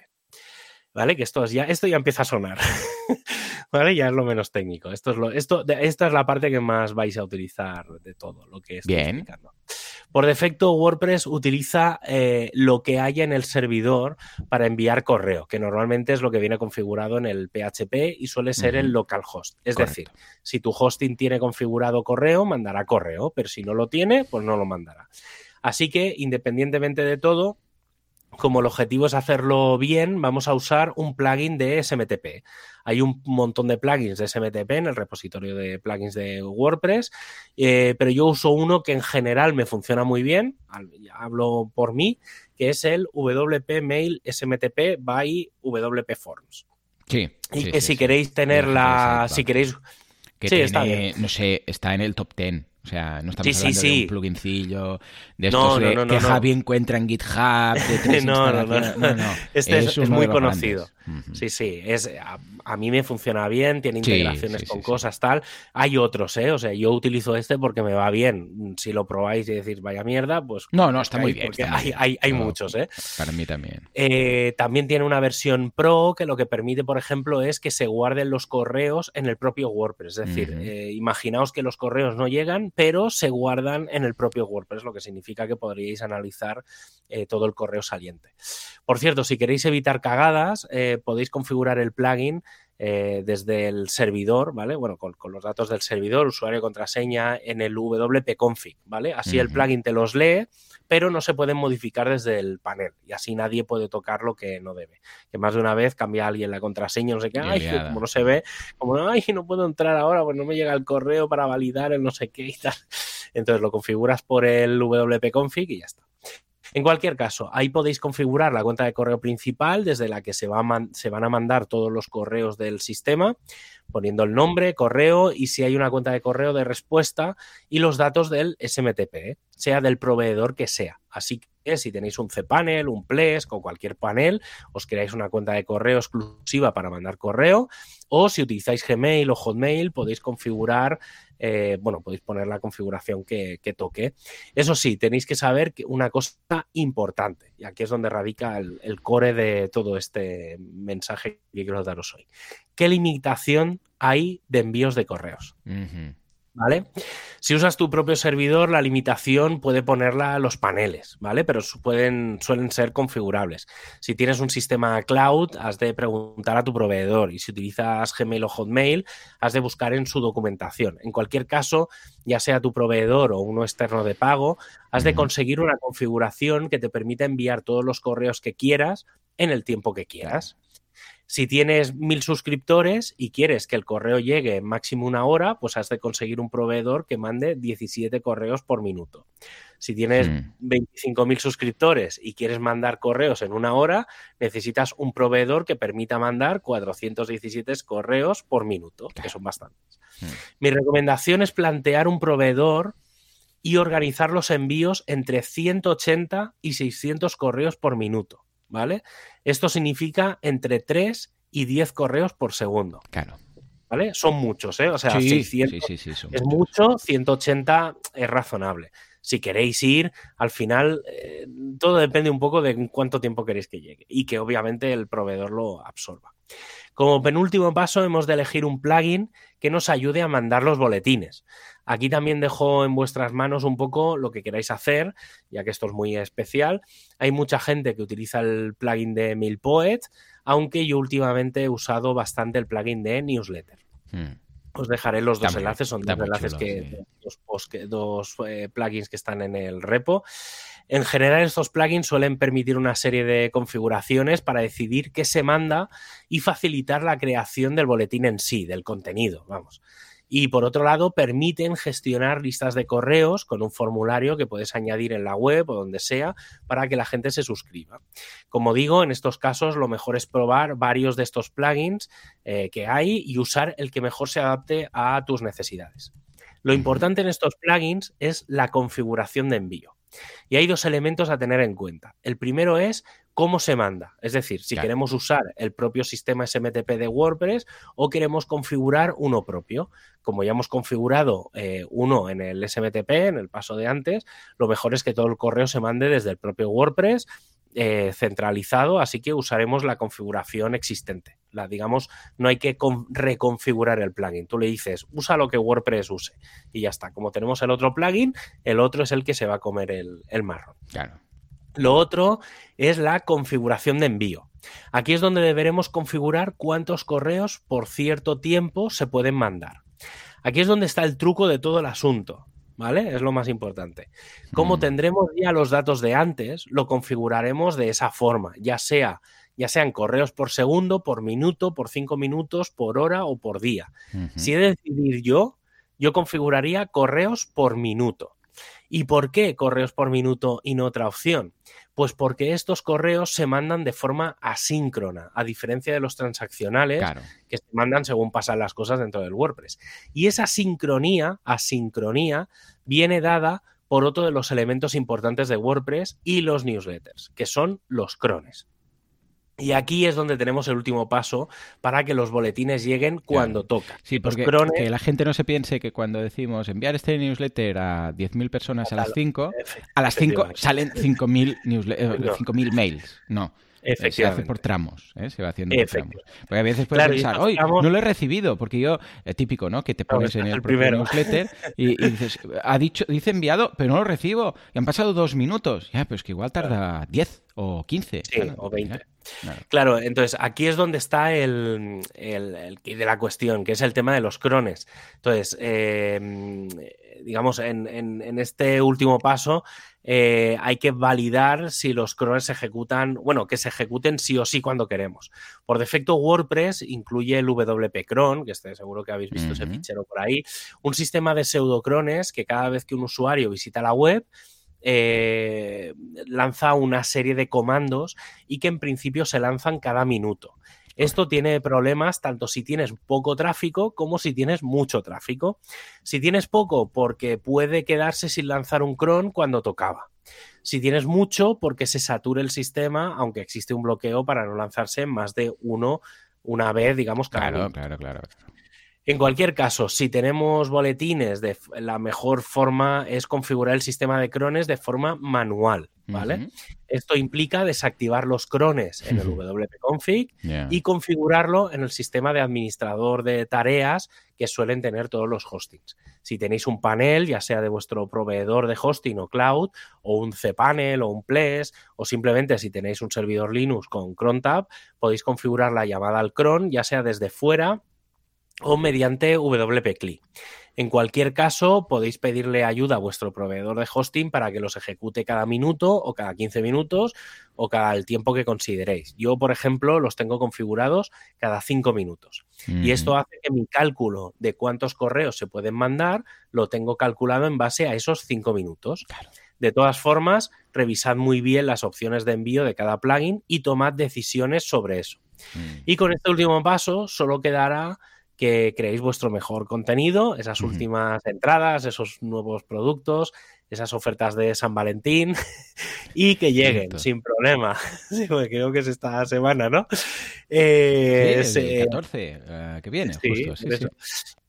¿Vale? Que esto, ya, esto ya empieza a sonar, [LAUGHS] ¿vale? Ya es lo menos técnico. Esto es lo, esto, esta es la parte que más vais a utilizar de todo lo que estoy Bien. explicando. Por defecto, WordPress utiliza eh, lo que haya en el servidor para enviar correo, que normalmente es lo que viene configurado en el PHP y suele ser el localhost. Es decir, si tu hosting tiene configurado correo, mandará correo, pero si no lo tiene, pues no lo mandará. Así que, independientemente de todo, como el objetivo es hacerlo bien, vamos a usar un plugin de SMTP. Hay un montón de plugins de SMTP en el repositorio de plugins de WordPress, eh, pero yo uso uno que en general me funciona muy bien, hablo por mí, que es el WP Mail SMTP by WP Forms. Sí. Y que si queréis tenerla, si queréis... sí, está no sé, está en el top 10 o sea, no estamos hablando de un plugincillo de estos que Javi encuentra en GitHub de [LAUGHS] tres no, no, no, Este es, muy conocido. Sí, sí, es, a, mí me funciona bien, tiene integraciones con cosas, tal. Hay otros, ¿eh? O sea, yo utilizo este porque me va bien. Si lo probáis y decís, vaya mierda, pues... No, no, está muy bien. Porque hay, hay, muchos, ¿eh? Para mí también. Eh, también tiene una versión Pro que lo que permite, por ejemplo, es que se guarden los correos en el propio WordPress. Es decir, eh, imaginaos que los correos no llegan, pero se guardan en el propio WordPress, lo que significa que podríais analizar eh, todo el correo saliente. Por cierto, si queréis evitar cagadas, eh, podéis configurar el plugin eh, desde el servidor, ¿vale? Bueno, con, los datos del servidor, usuario y contraseña en el WP config, ¿vale? Así el plugin te los lee, pero no se pueden modificar desde el panel y así nadie puede tocar lo que no debe. Que más de una vez cambia alguien la contraseña, no sé qué, ay, como no se ve, como ay, no puedo entrar ahora, pues no me llega el correo para validar el no sé qué y tal. [LAUGHS] Entonces lo configuras por el WP config y ya está. En cualquier caso, ahí podéis configurar la cuenta de correo principal desde la que se, van a mandar todos los correos del sistema, poniendo el nombre, correo y si hay una cuenta de correo de respuesta y los datos del SMTP, ¿eh? sea del proveedor que sea. Así si tenéis un cPanel, un Plesk o cualquier panel, os creáis una cuenta de correo exclusiva para mandar correo o si utilizáis Gmail o Hotmail podéis configurar eh, bueno, podéis poner la configuración que, toque. Eso sí, tenéis que saber que una cosa importante, y aquí es donde radica el, core de todo este mensaje que quiero daros hoy. ¿Qué limitación hay de envíos de correos? ¿Vale? Si usas tu propio servidor, la limitación puede ponerla a los paneles, ¿vale? Pero pueden, suelen ser configurables. Si tienes un sistema cloud, has de preguntar a tu proveedor y si utilizas Gmail o Hotmail, has de buscar en su documentación. En cualquier caso, ya sea tu proveedor o uno externo de pago, has de conseguir una configuración que te permita enviar todos los correos que quieras en el tiempo que quieras. Si tienes mil suscriptores y quieres que el correo llegue en máximo una hora, pues has de conseguir un proveedor que mande 17 correos por minuto. Si tienes 25.000 hmm. suscriptores y quieres mandar correos en una hora, necesitas un proveedor que permita mandar 417 correos por minuto, que son bastantes. Hmm. Mi recomendación es plantear un proveedor y organizar los envíos entre 180 y 600 correos por minuto. ¿Vale? Esto significa entre 3 y 10 correos por segundo. Claro. ¿vale? Son muchos, ¿eh? O sea, 600 es mucho, 180 es razonable. Si queréis ir, al final eh, todo depende un poco de cuánto tiempo queréis que llegue y que obviamente el proveedor lo absorba. Como penúltimo paso, hemos de elegir un plugin que nos ayude a mandar los boletines. Aquí también dejo en vuestras manos un poco lo que queráis hacer, ya que esto es muy especial. Hay mucha gente que utiliza el plugin de MailPoet, aunque yo últimamente he usado bastante el plugin de Newsletter. Hmm. Os dejaré los dos enlaces, son dos enlaces que, dos, eh, plugins que están en el repo. En general, estos plugins suelen permitir una serie de configuraciones para decidir qué se manda y facilitar la creación del boletín en sí, del contenido, vamos. Y por otro lado, permiten gestionar listas de correos con un formulario que puedes añadir en la web o donde sea para que la gente se suscriba. Como digo, en estos casos lo mejor es probar varios de estos plugins eh, que hay y usar el que mejor se adapte a tus necesidades. Lo importante en estos plugins es la configuración de envío. Y hay dos elementos a tener en cuenta. El primero es cómo se manda. Es decir, si queremos usar el propio sistema SMTP de WordPress o queremos configurar uno propio. Como ya hemos configurado eh, uno en el SMTP, en el paso de antes, lo mejor es que todo el correo se mande desde el propio WordPress eh, centralizado, así que usaremos la configuración existente. La, digamos, no hay que reconfigurar el plugin. Tú le dices, usa lo que WordPress use y ya está. Como tenemos el otro plugin, el otro es el que se va a comer el, el marrón. Claro. Lo otro es la configuración de envío. Aquí es donde deberemos configurar cuántos correos por cierto tiempo se pueden mandar. Aquí es donde está el truco de todo el asunto. ¿Vale? Es lo más importante. Como mm. tendremos ya los datos de antes, lo configuraremos de esa forma, ya sea ya sean correos por segundo, por minuto, por cinco minutos, por hora o por día. Si he de decidir yo, yo configuraría correos por minuto. ¿Y por qué correos por minuto y no otra opción? Pues porque estos correos se mandan de forma asíncrona, a diferencia de los transaccionales que se mandan según pasan las cosas dentro del WordPress. Y esa sincronía, asincronía, viene dada por otro de los elementos importantes de WordPress y los newsletters, que son los crones. Y aquí es donde tenemos el último paso para que los boletines lleguen cuando toca. Sí, porque que la gente no se piense que cuando decimos enviar este newsletter a 10.000 personas a, las 5, a las 5 salen 5.000 eh, mails. No. Se hace por tramos, ¿eh? se va haciendo por tramos. Porque a veces puedes pensar, hoy no lo he recibido, porque yo, es típico, ¿no? Que te pones en el, primer newsletter y, dices, ha dicho, dice enviado, pero no lo recibo, y han pasado dos minutos. Ya, pues que igual tarda 10 o 15. Sí, o 20. Claro. entonces aquí es donde está el, el, de la cuestión, que es el tema de los crones. Entonces, eh, digamos, en, en, este último paso eh, hay que validar si los crones se ejecutan, bueno, que se ejecuten sí o sí cuando queremos. Por defecto, WordPress incluye el WP Cron, que estoy seguro que habéis visto ese fichero por ahí, un sistema de pseudocrones que cada vez que un usuario visita la web, eh, lanza una serie de comandos y que en principio se lanzan cada minuto. Esto tiene problemas tanto si tienes poco tráfico como si tienes mucho tráfico. Si tienes poco, porque puede quedarse sin lanzar un cron cuando tocaba. Si tienes mucho, porque se satura el sistema, aunque existe un bloqueo para no lanzarse más de uno una vez, digamos, cada claro, claro, claro. En cualquier caso, si tenemos boletines, de, la mejor forma es configurar el sistema de crones de forma manual, ¿vale? Esto implica desactivar los crones en el wp-config y configurarlo en el sistema de administrador de tareas que suelen tener todos los hostings. Si tenéis un panel, ya sea de vuestro proveedor de hosting o cloud, o un cPanel o un Ples, o simplemente si tenéis un servidor Linux con crontab, podéis configurar la llamada al cron, ya sea desde fuera o mediante WP-CLI. En cualquier caso, podéis pedirle ayuda a vuestro proveedor de hosting para que los ejecute cada minuto o cada 15 minutos o cada el tiempo que consideréis. Yo, por ejemplo, los tengo configurados cada 5 minutos. Y esto hace que mi cálculo de cuántos correos se pueden mandar lo tengo calculado en base a esos 5 minutos. De todas formas, revisad muy bien las opciones de envío de cada plugin y tomad decisiones sobre eso. Mm. Y con este último paso, solo quedará que creéis vuestro mejor contenido, esas últimas entradas, esos nuevos productos, esas ofertas de San Valentín [LAUGHS] y que lleguen sin problema. [LAUGHS] Sí, creo que es esta semana, ¿no? Eh, el 14, uh, que viene, justo. Sí,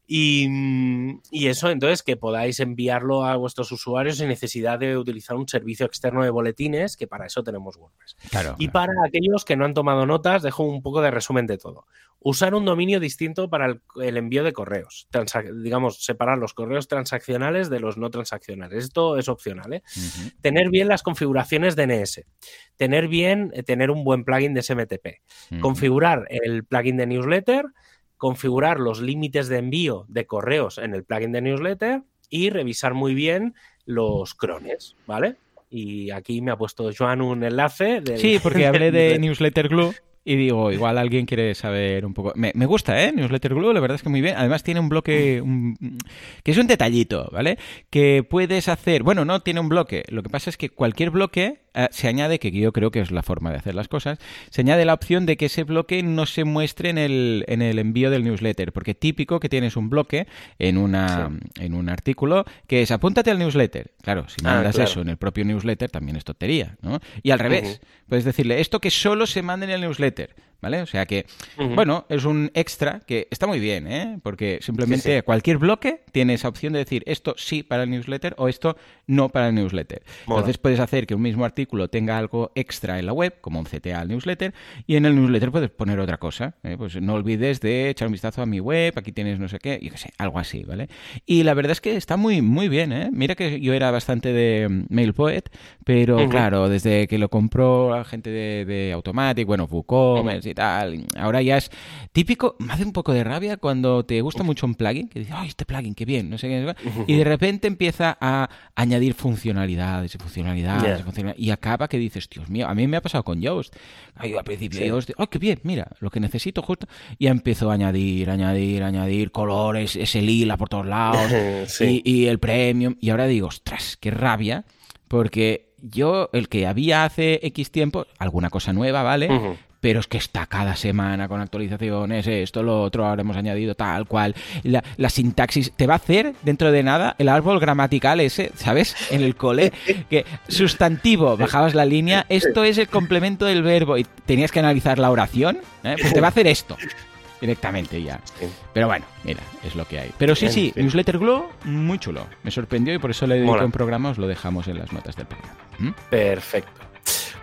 sí. Y, eso, entonces, que podáis enviarlo a vuestros usuarios sin necesidad de utilizar un servicio externo de boletines, que para eso tenemos WordPress. y para aquellos que no han tomado notas, dejo un poco de resumen de todo. Usar un dominio distinto para el, envío de correos. digamos, separar los correos transaccionales de los no transaccionales. Esto es opcional. ¿eh? Tener bien las configuraciones DNS. Tener bien, eh, tener un buen plugin de SMTP. Configurar el plugin de newsletter configurar los límites de envío de correos en el plugin de newsletter y revisar muy bien los crones, ¿vale? Y aquí me ha puesto Joan un enlace. sí, porque [LAUGHS] hablé de Newsletter Glue y digo, igual alguien quiere saber un poco. Me, gusta, ¿eh? Newsletter Glue, la verdad es que muy bien. Además, tiene un bloque que es un detallito, ¿vale? Que puedes hacer. Bueno, no tiene un bloque. Lo que pasa es que cualquier bloque eh, se añade, que yo creo que es la forma de hacer las cosas, se añade la opción de que ese bloque no se muestre en el, en el envío del newsletter. Porque típico que tienes un bloque en, una, en un artículo que es apúntate al newsletter. Claro, si ah, mandas eso en el propio newsletter también es tontería, ¿no? Y al revés, puedes decirle esto que solo se mande en el newsletter. ¿Vale? O sea que, bueno, es un extra que está muy bien, ¿eh? Porque simplemente cualquier bloque tiene esa opción de decir esto sí para el newsletter o esto no para el newsletter. Entonces puedes hacer que un mismo artículo tenga algo extra en la web, como un CTA al newsletter, y en el newsletter puedes poner otra cosa. ¿eh? Pues no olvides de echar un vistazo a mi web, aquí tienes no sé qué, y qué sé, algo así, ¿vale? Y la verdad es que está muy, muy bien, ¿eh? Mira que yo era bastante de mm, MailPoet, pero claro, desde que lo compró la gente de, de Automatic, bueno, WooCommerce, y tal. Ahora ya es típico, me hace un poco de rabia cuando te gusta mucho un plugin, que dices, ¡ay, este plugin, qué bien! No sé qué. Y de repente empieza a añadir funcionalidades y funcionalidades, y acaba que dices, Dios mío, a mí me ha pasado con Yoast. Ay, al principio, Yoast, ¡ay, qué bien! Mira, lo que necesito justo. Y empezó a añadir, añadir, añadir colores, ese lila por todos lados, [LAUGHS] y, el premium. Y ahora digo, ostras, qué rabia, porque yo, el que había hace X tiempo, alguna cosa nueva, ¿vale? Pero es que está cada semana con actualizaciones, esto, lo otro, ahora hemos añadido tal cual. La, sintaxis te va a hacer dentro de nada el árbol gramatical ese, ¿sabes? En el cole, [LAUGHS] que sustantivo, bajabas la línea, esto es el complemento del verbo y tenías que analizar la oración, ¿eh? pues te va a hacer esto directamente ya. Pero bueno, mira, es lo que hay. Pero sí, sí, Newsletter Glow, muy chulo. Me sorprendió y por eso le dediqué un programa, os lo dejamos en las notas del programa. ¿Mm? Perfecto.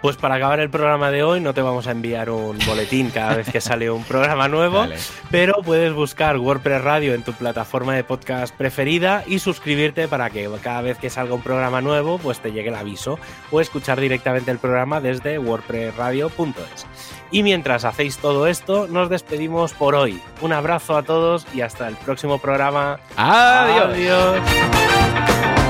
Pues para acabar el programa de hoy no te vamos a enviar un boletín cada vez que sale un programa nuevo, pero puedes buscar WordPress Radio en tu plataforma de podcast preferida y suscribirte para que cada vez que salga un programa nuevo pues te llegue el aviso o escuchar directamente el programa desde wordpressradio.es. Y mientras hacéis todo esto, nos despedimos por hoy. Un abrazo a todos y hasta el próximo programa. Adiós. Adiós.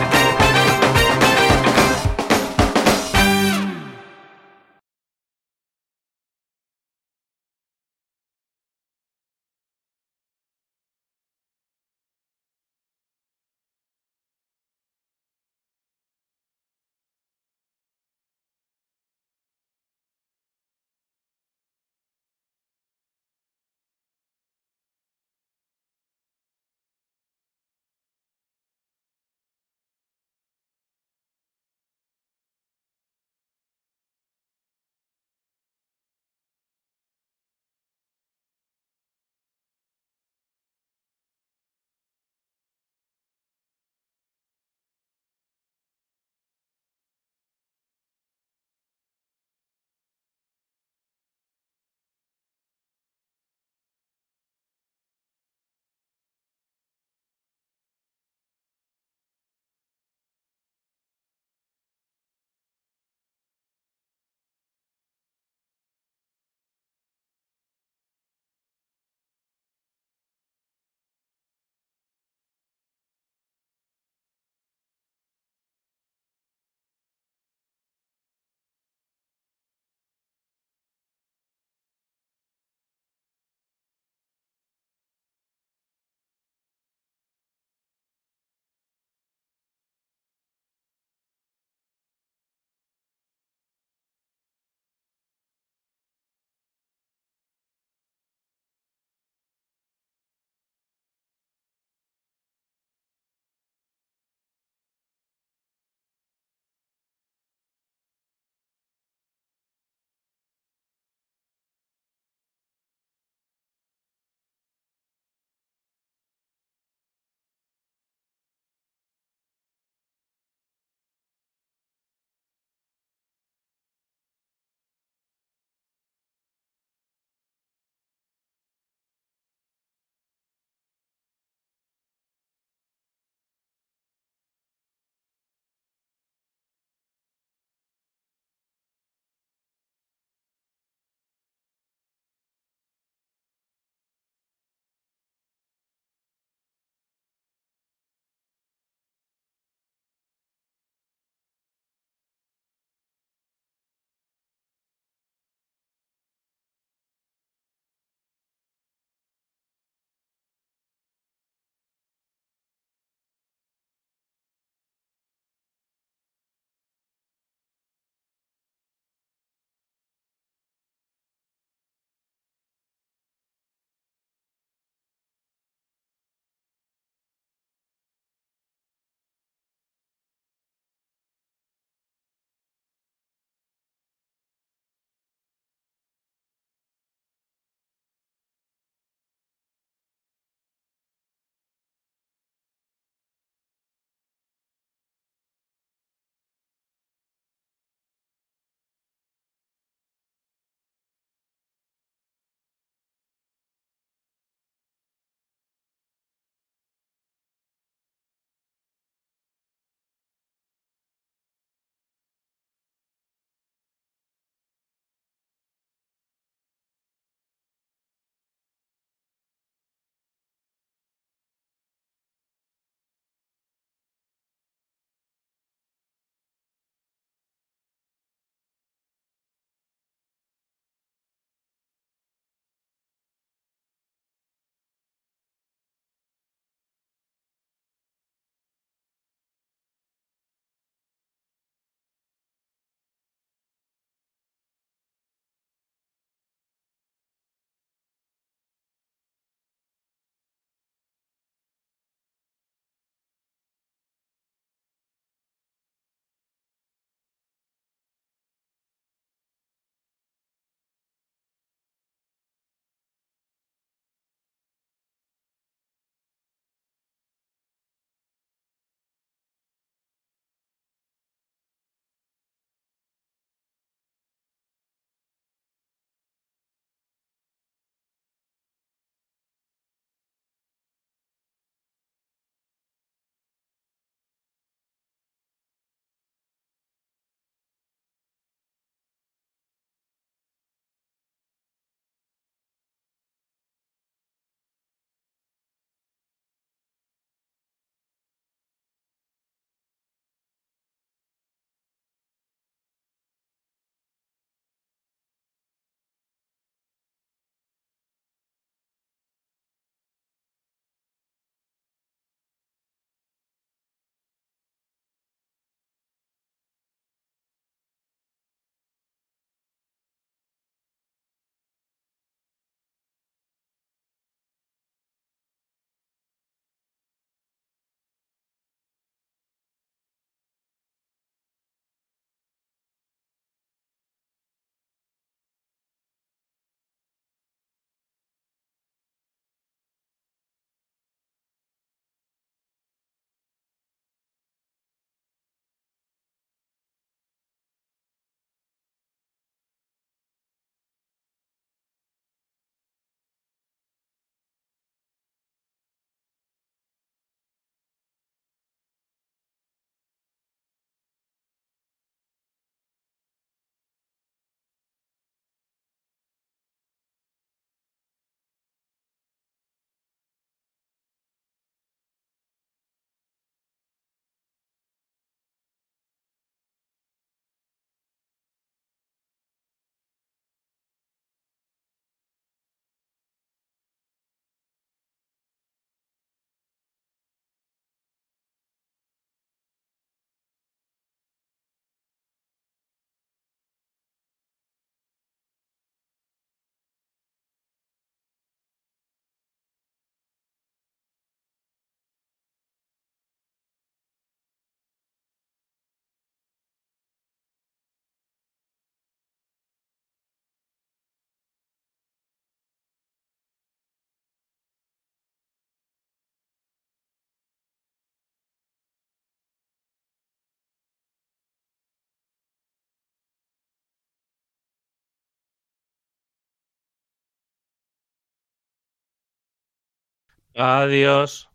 Adiós.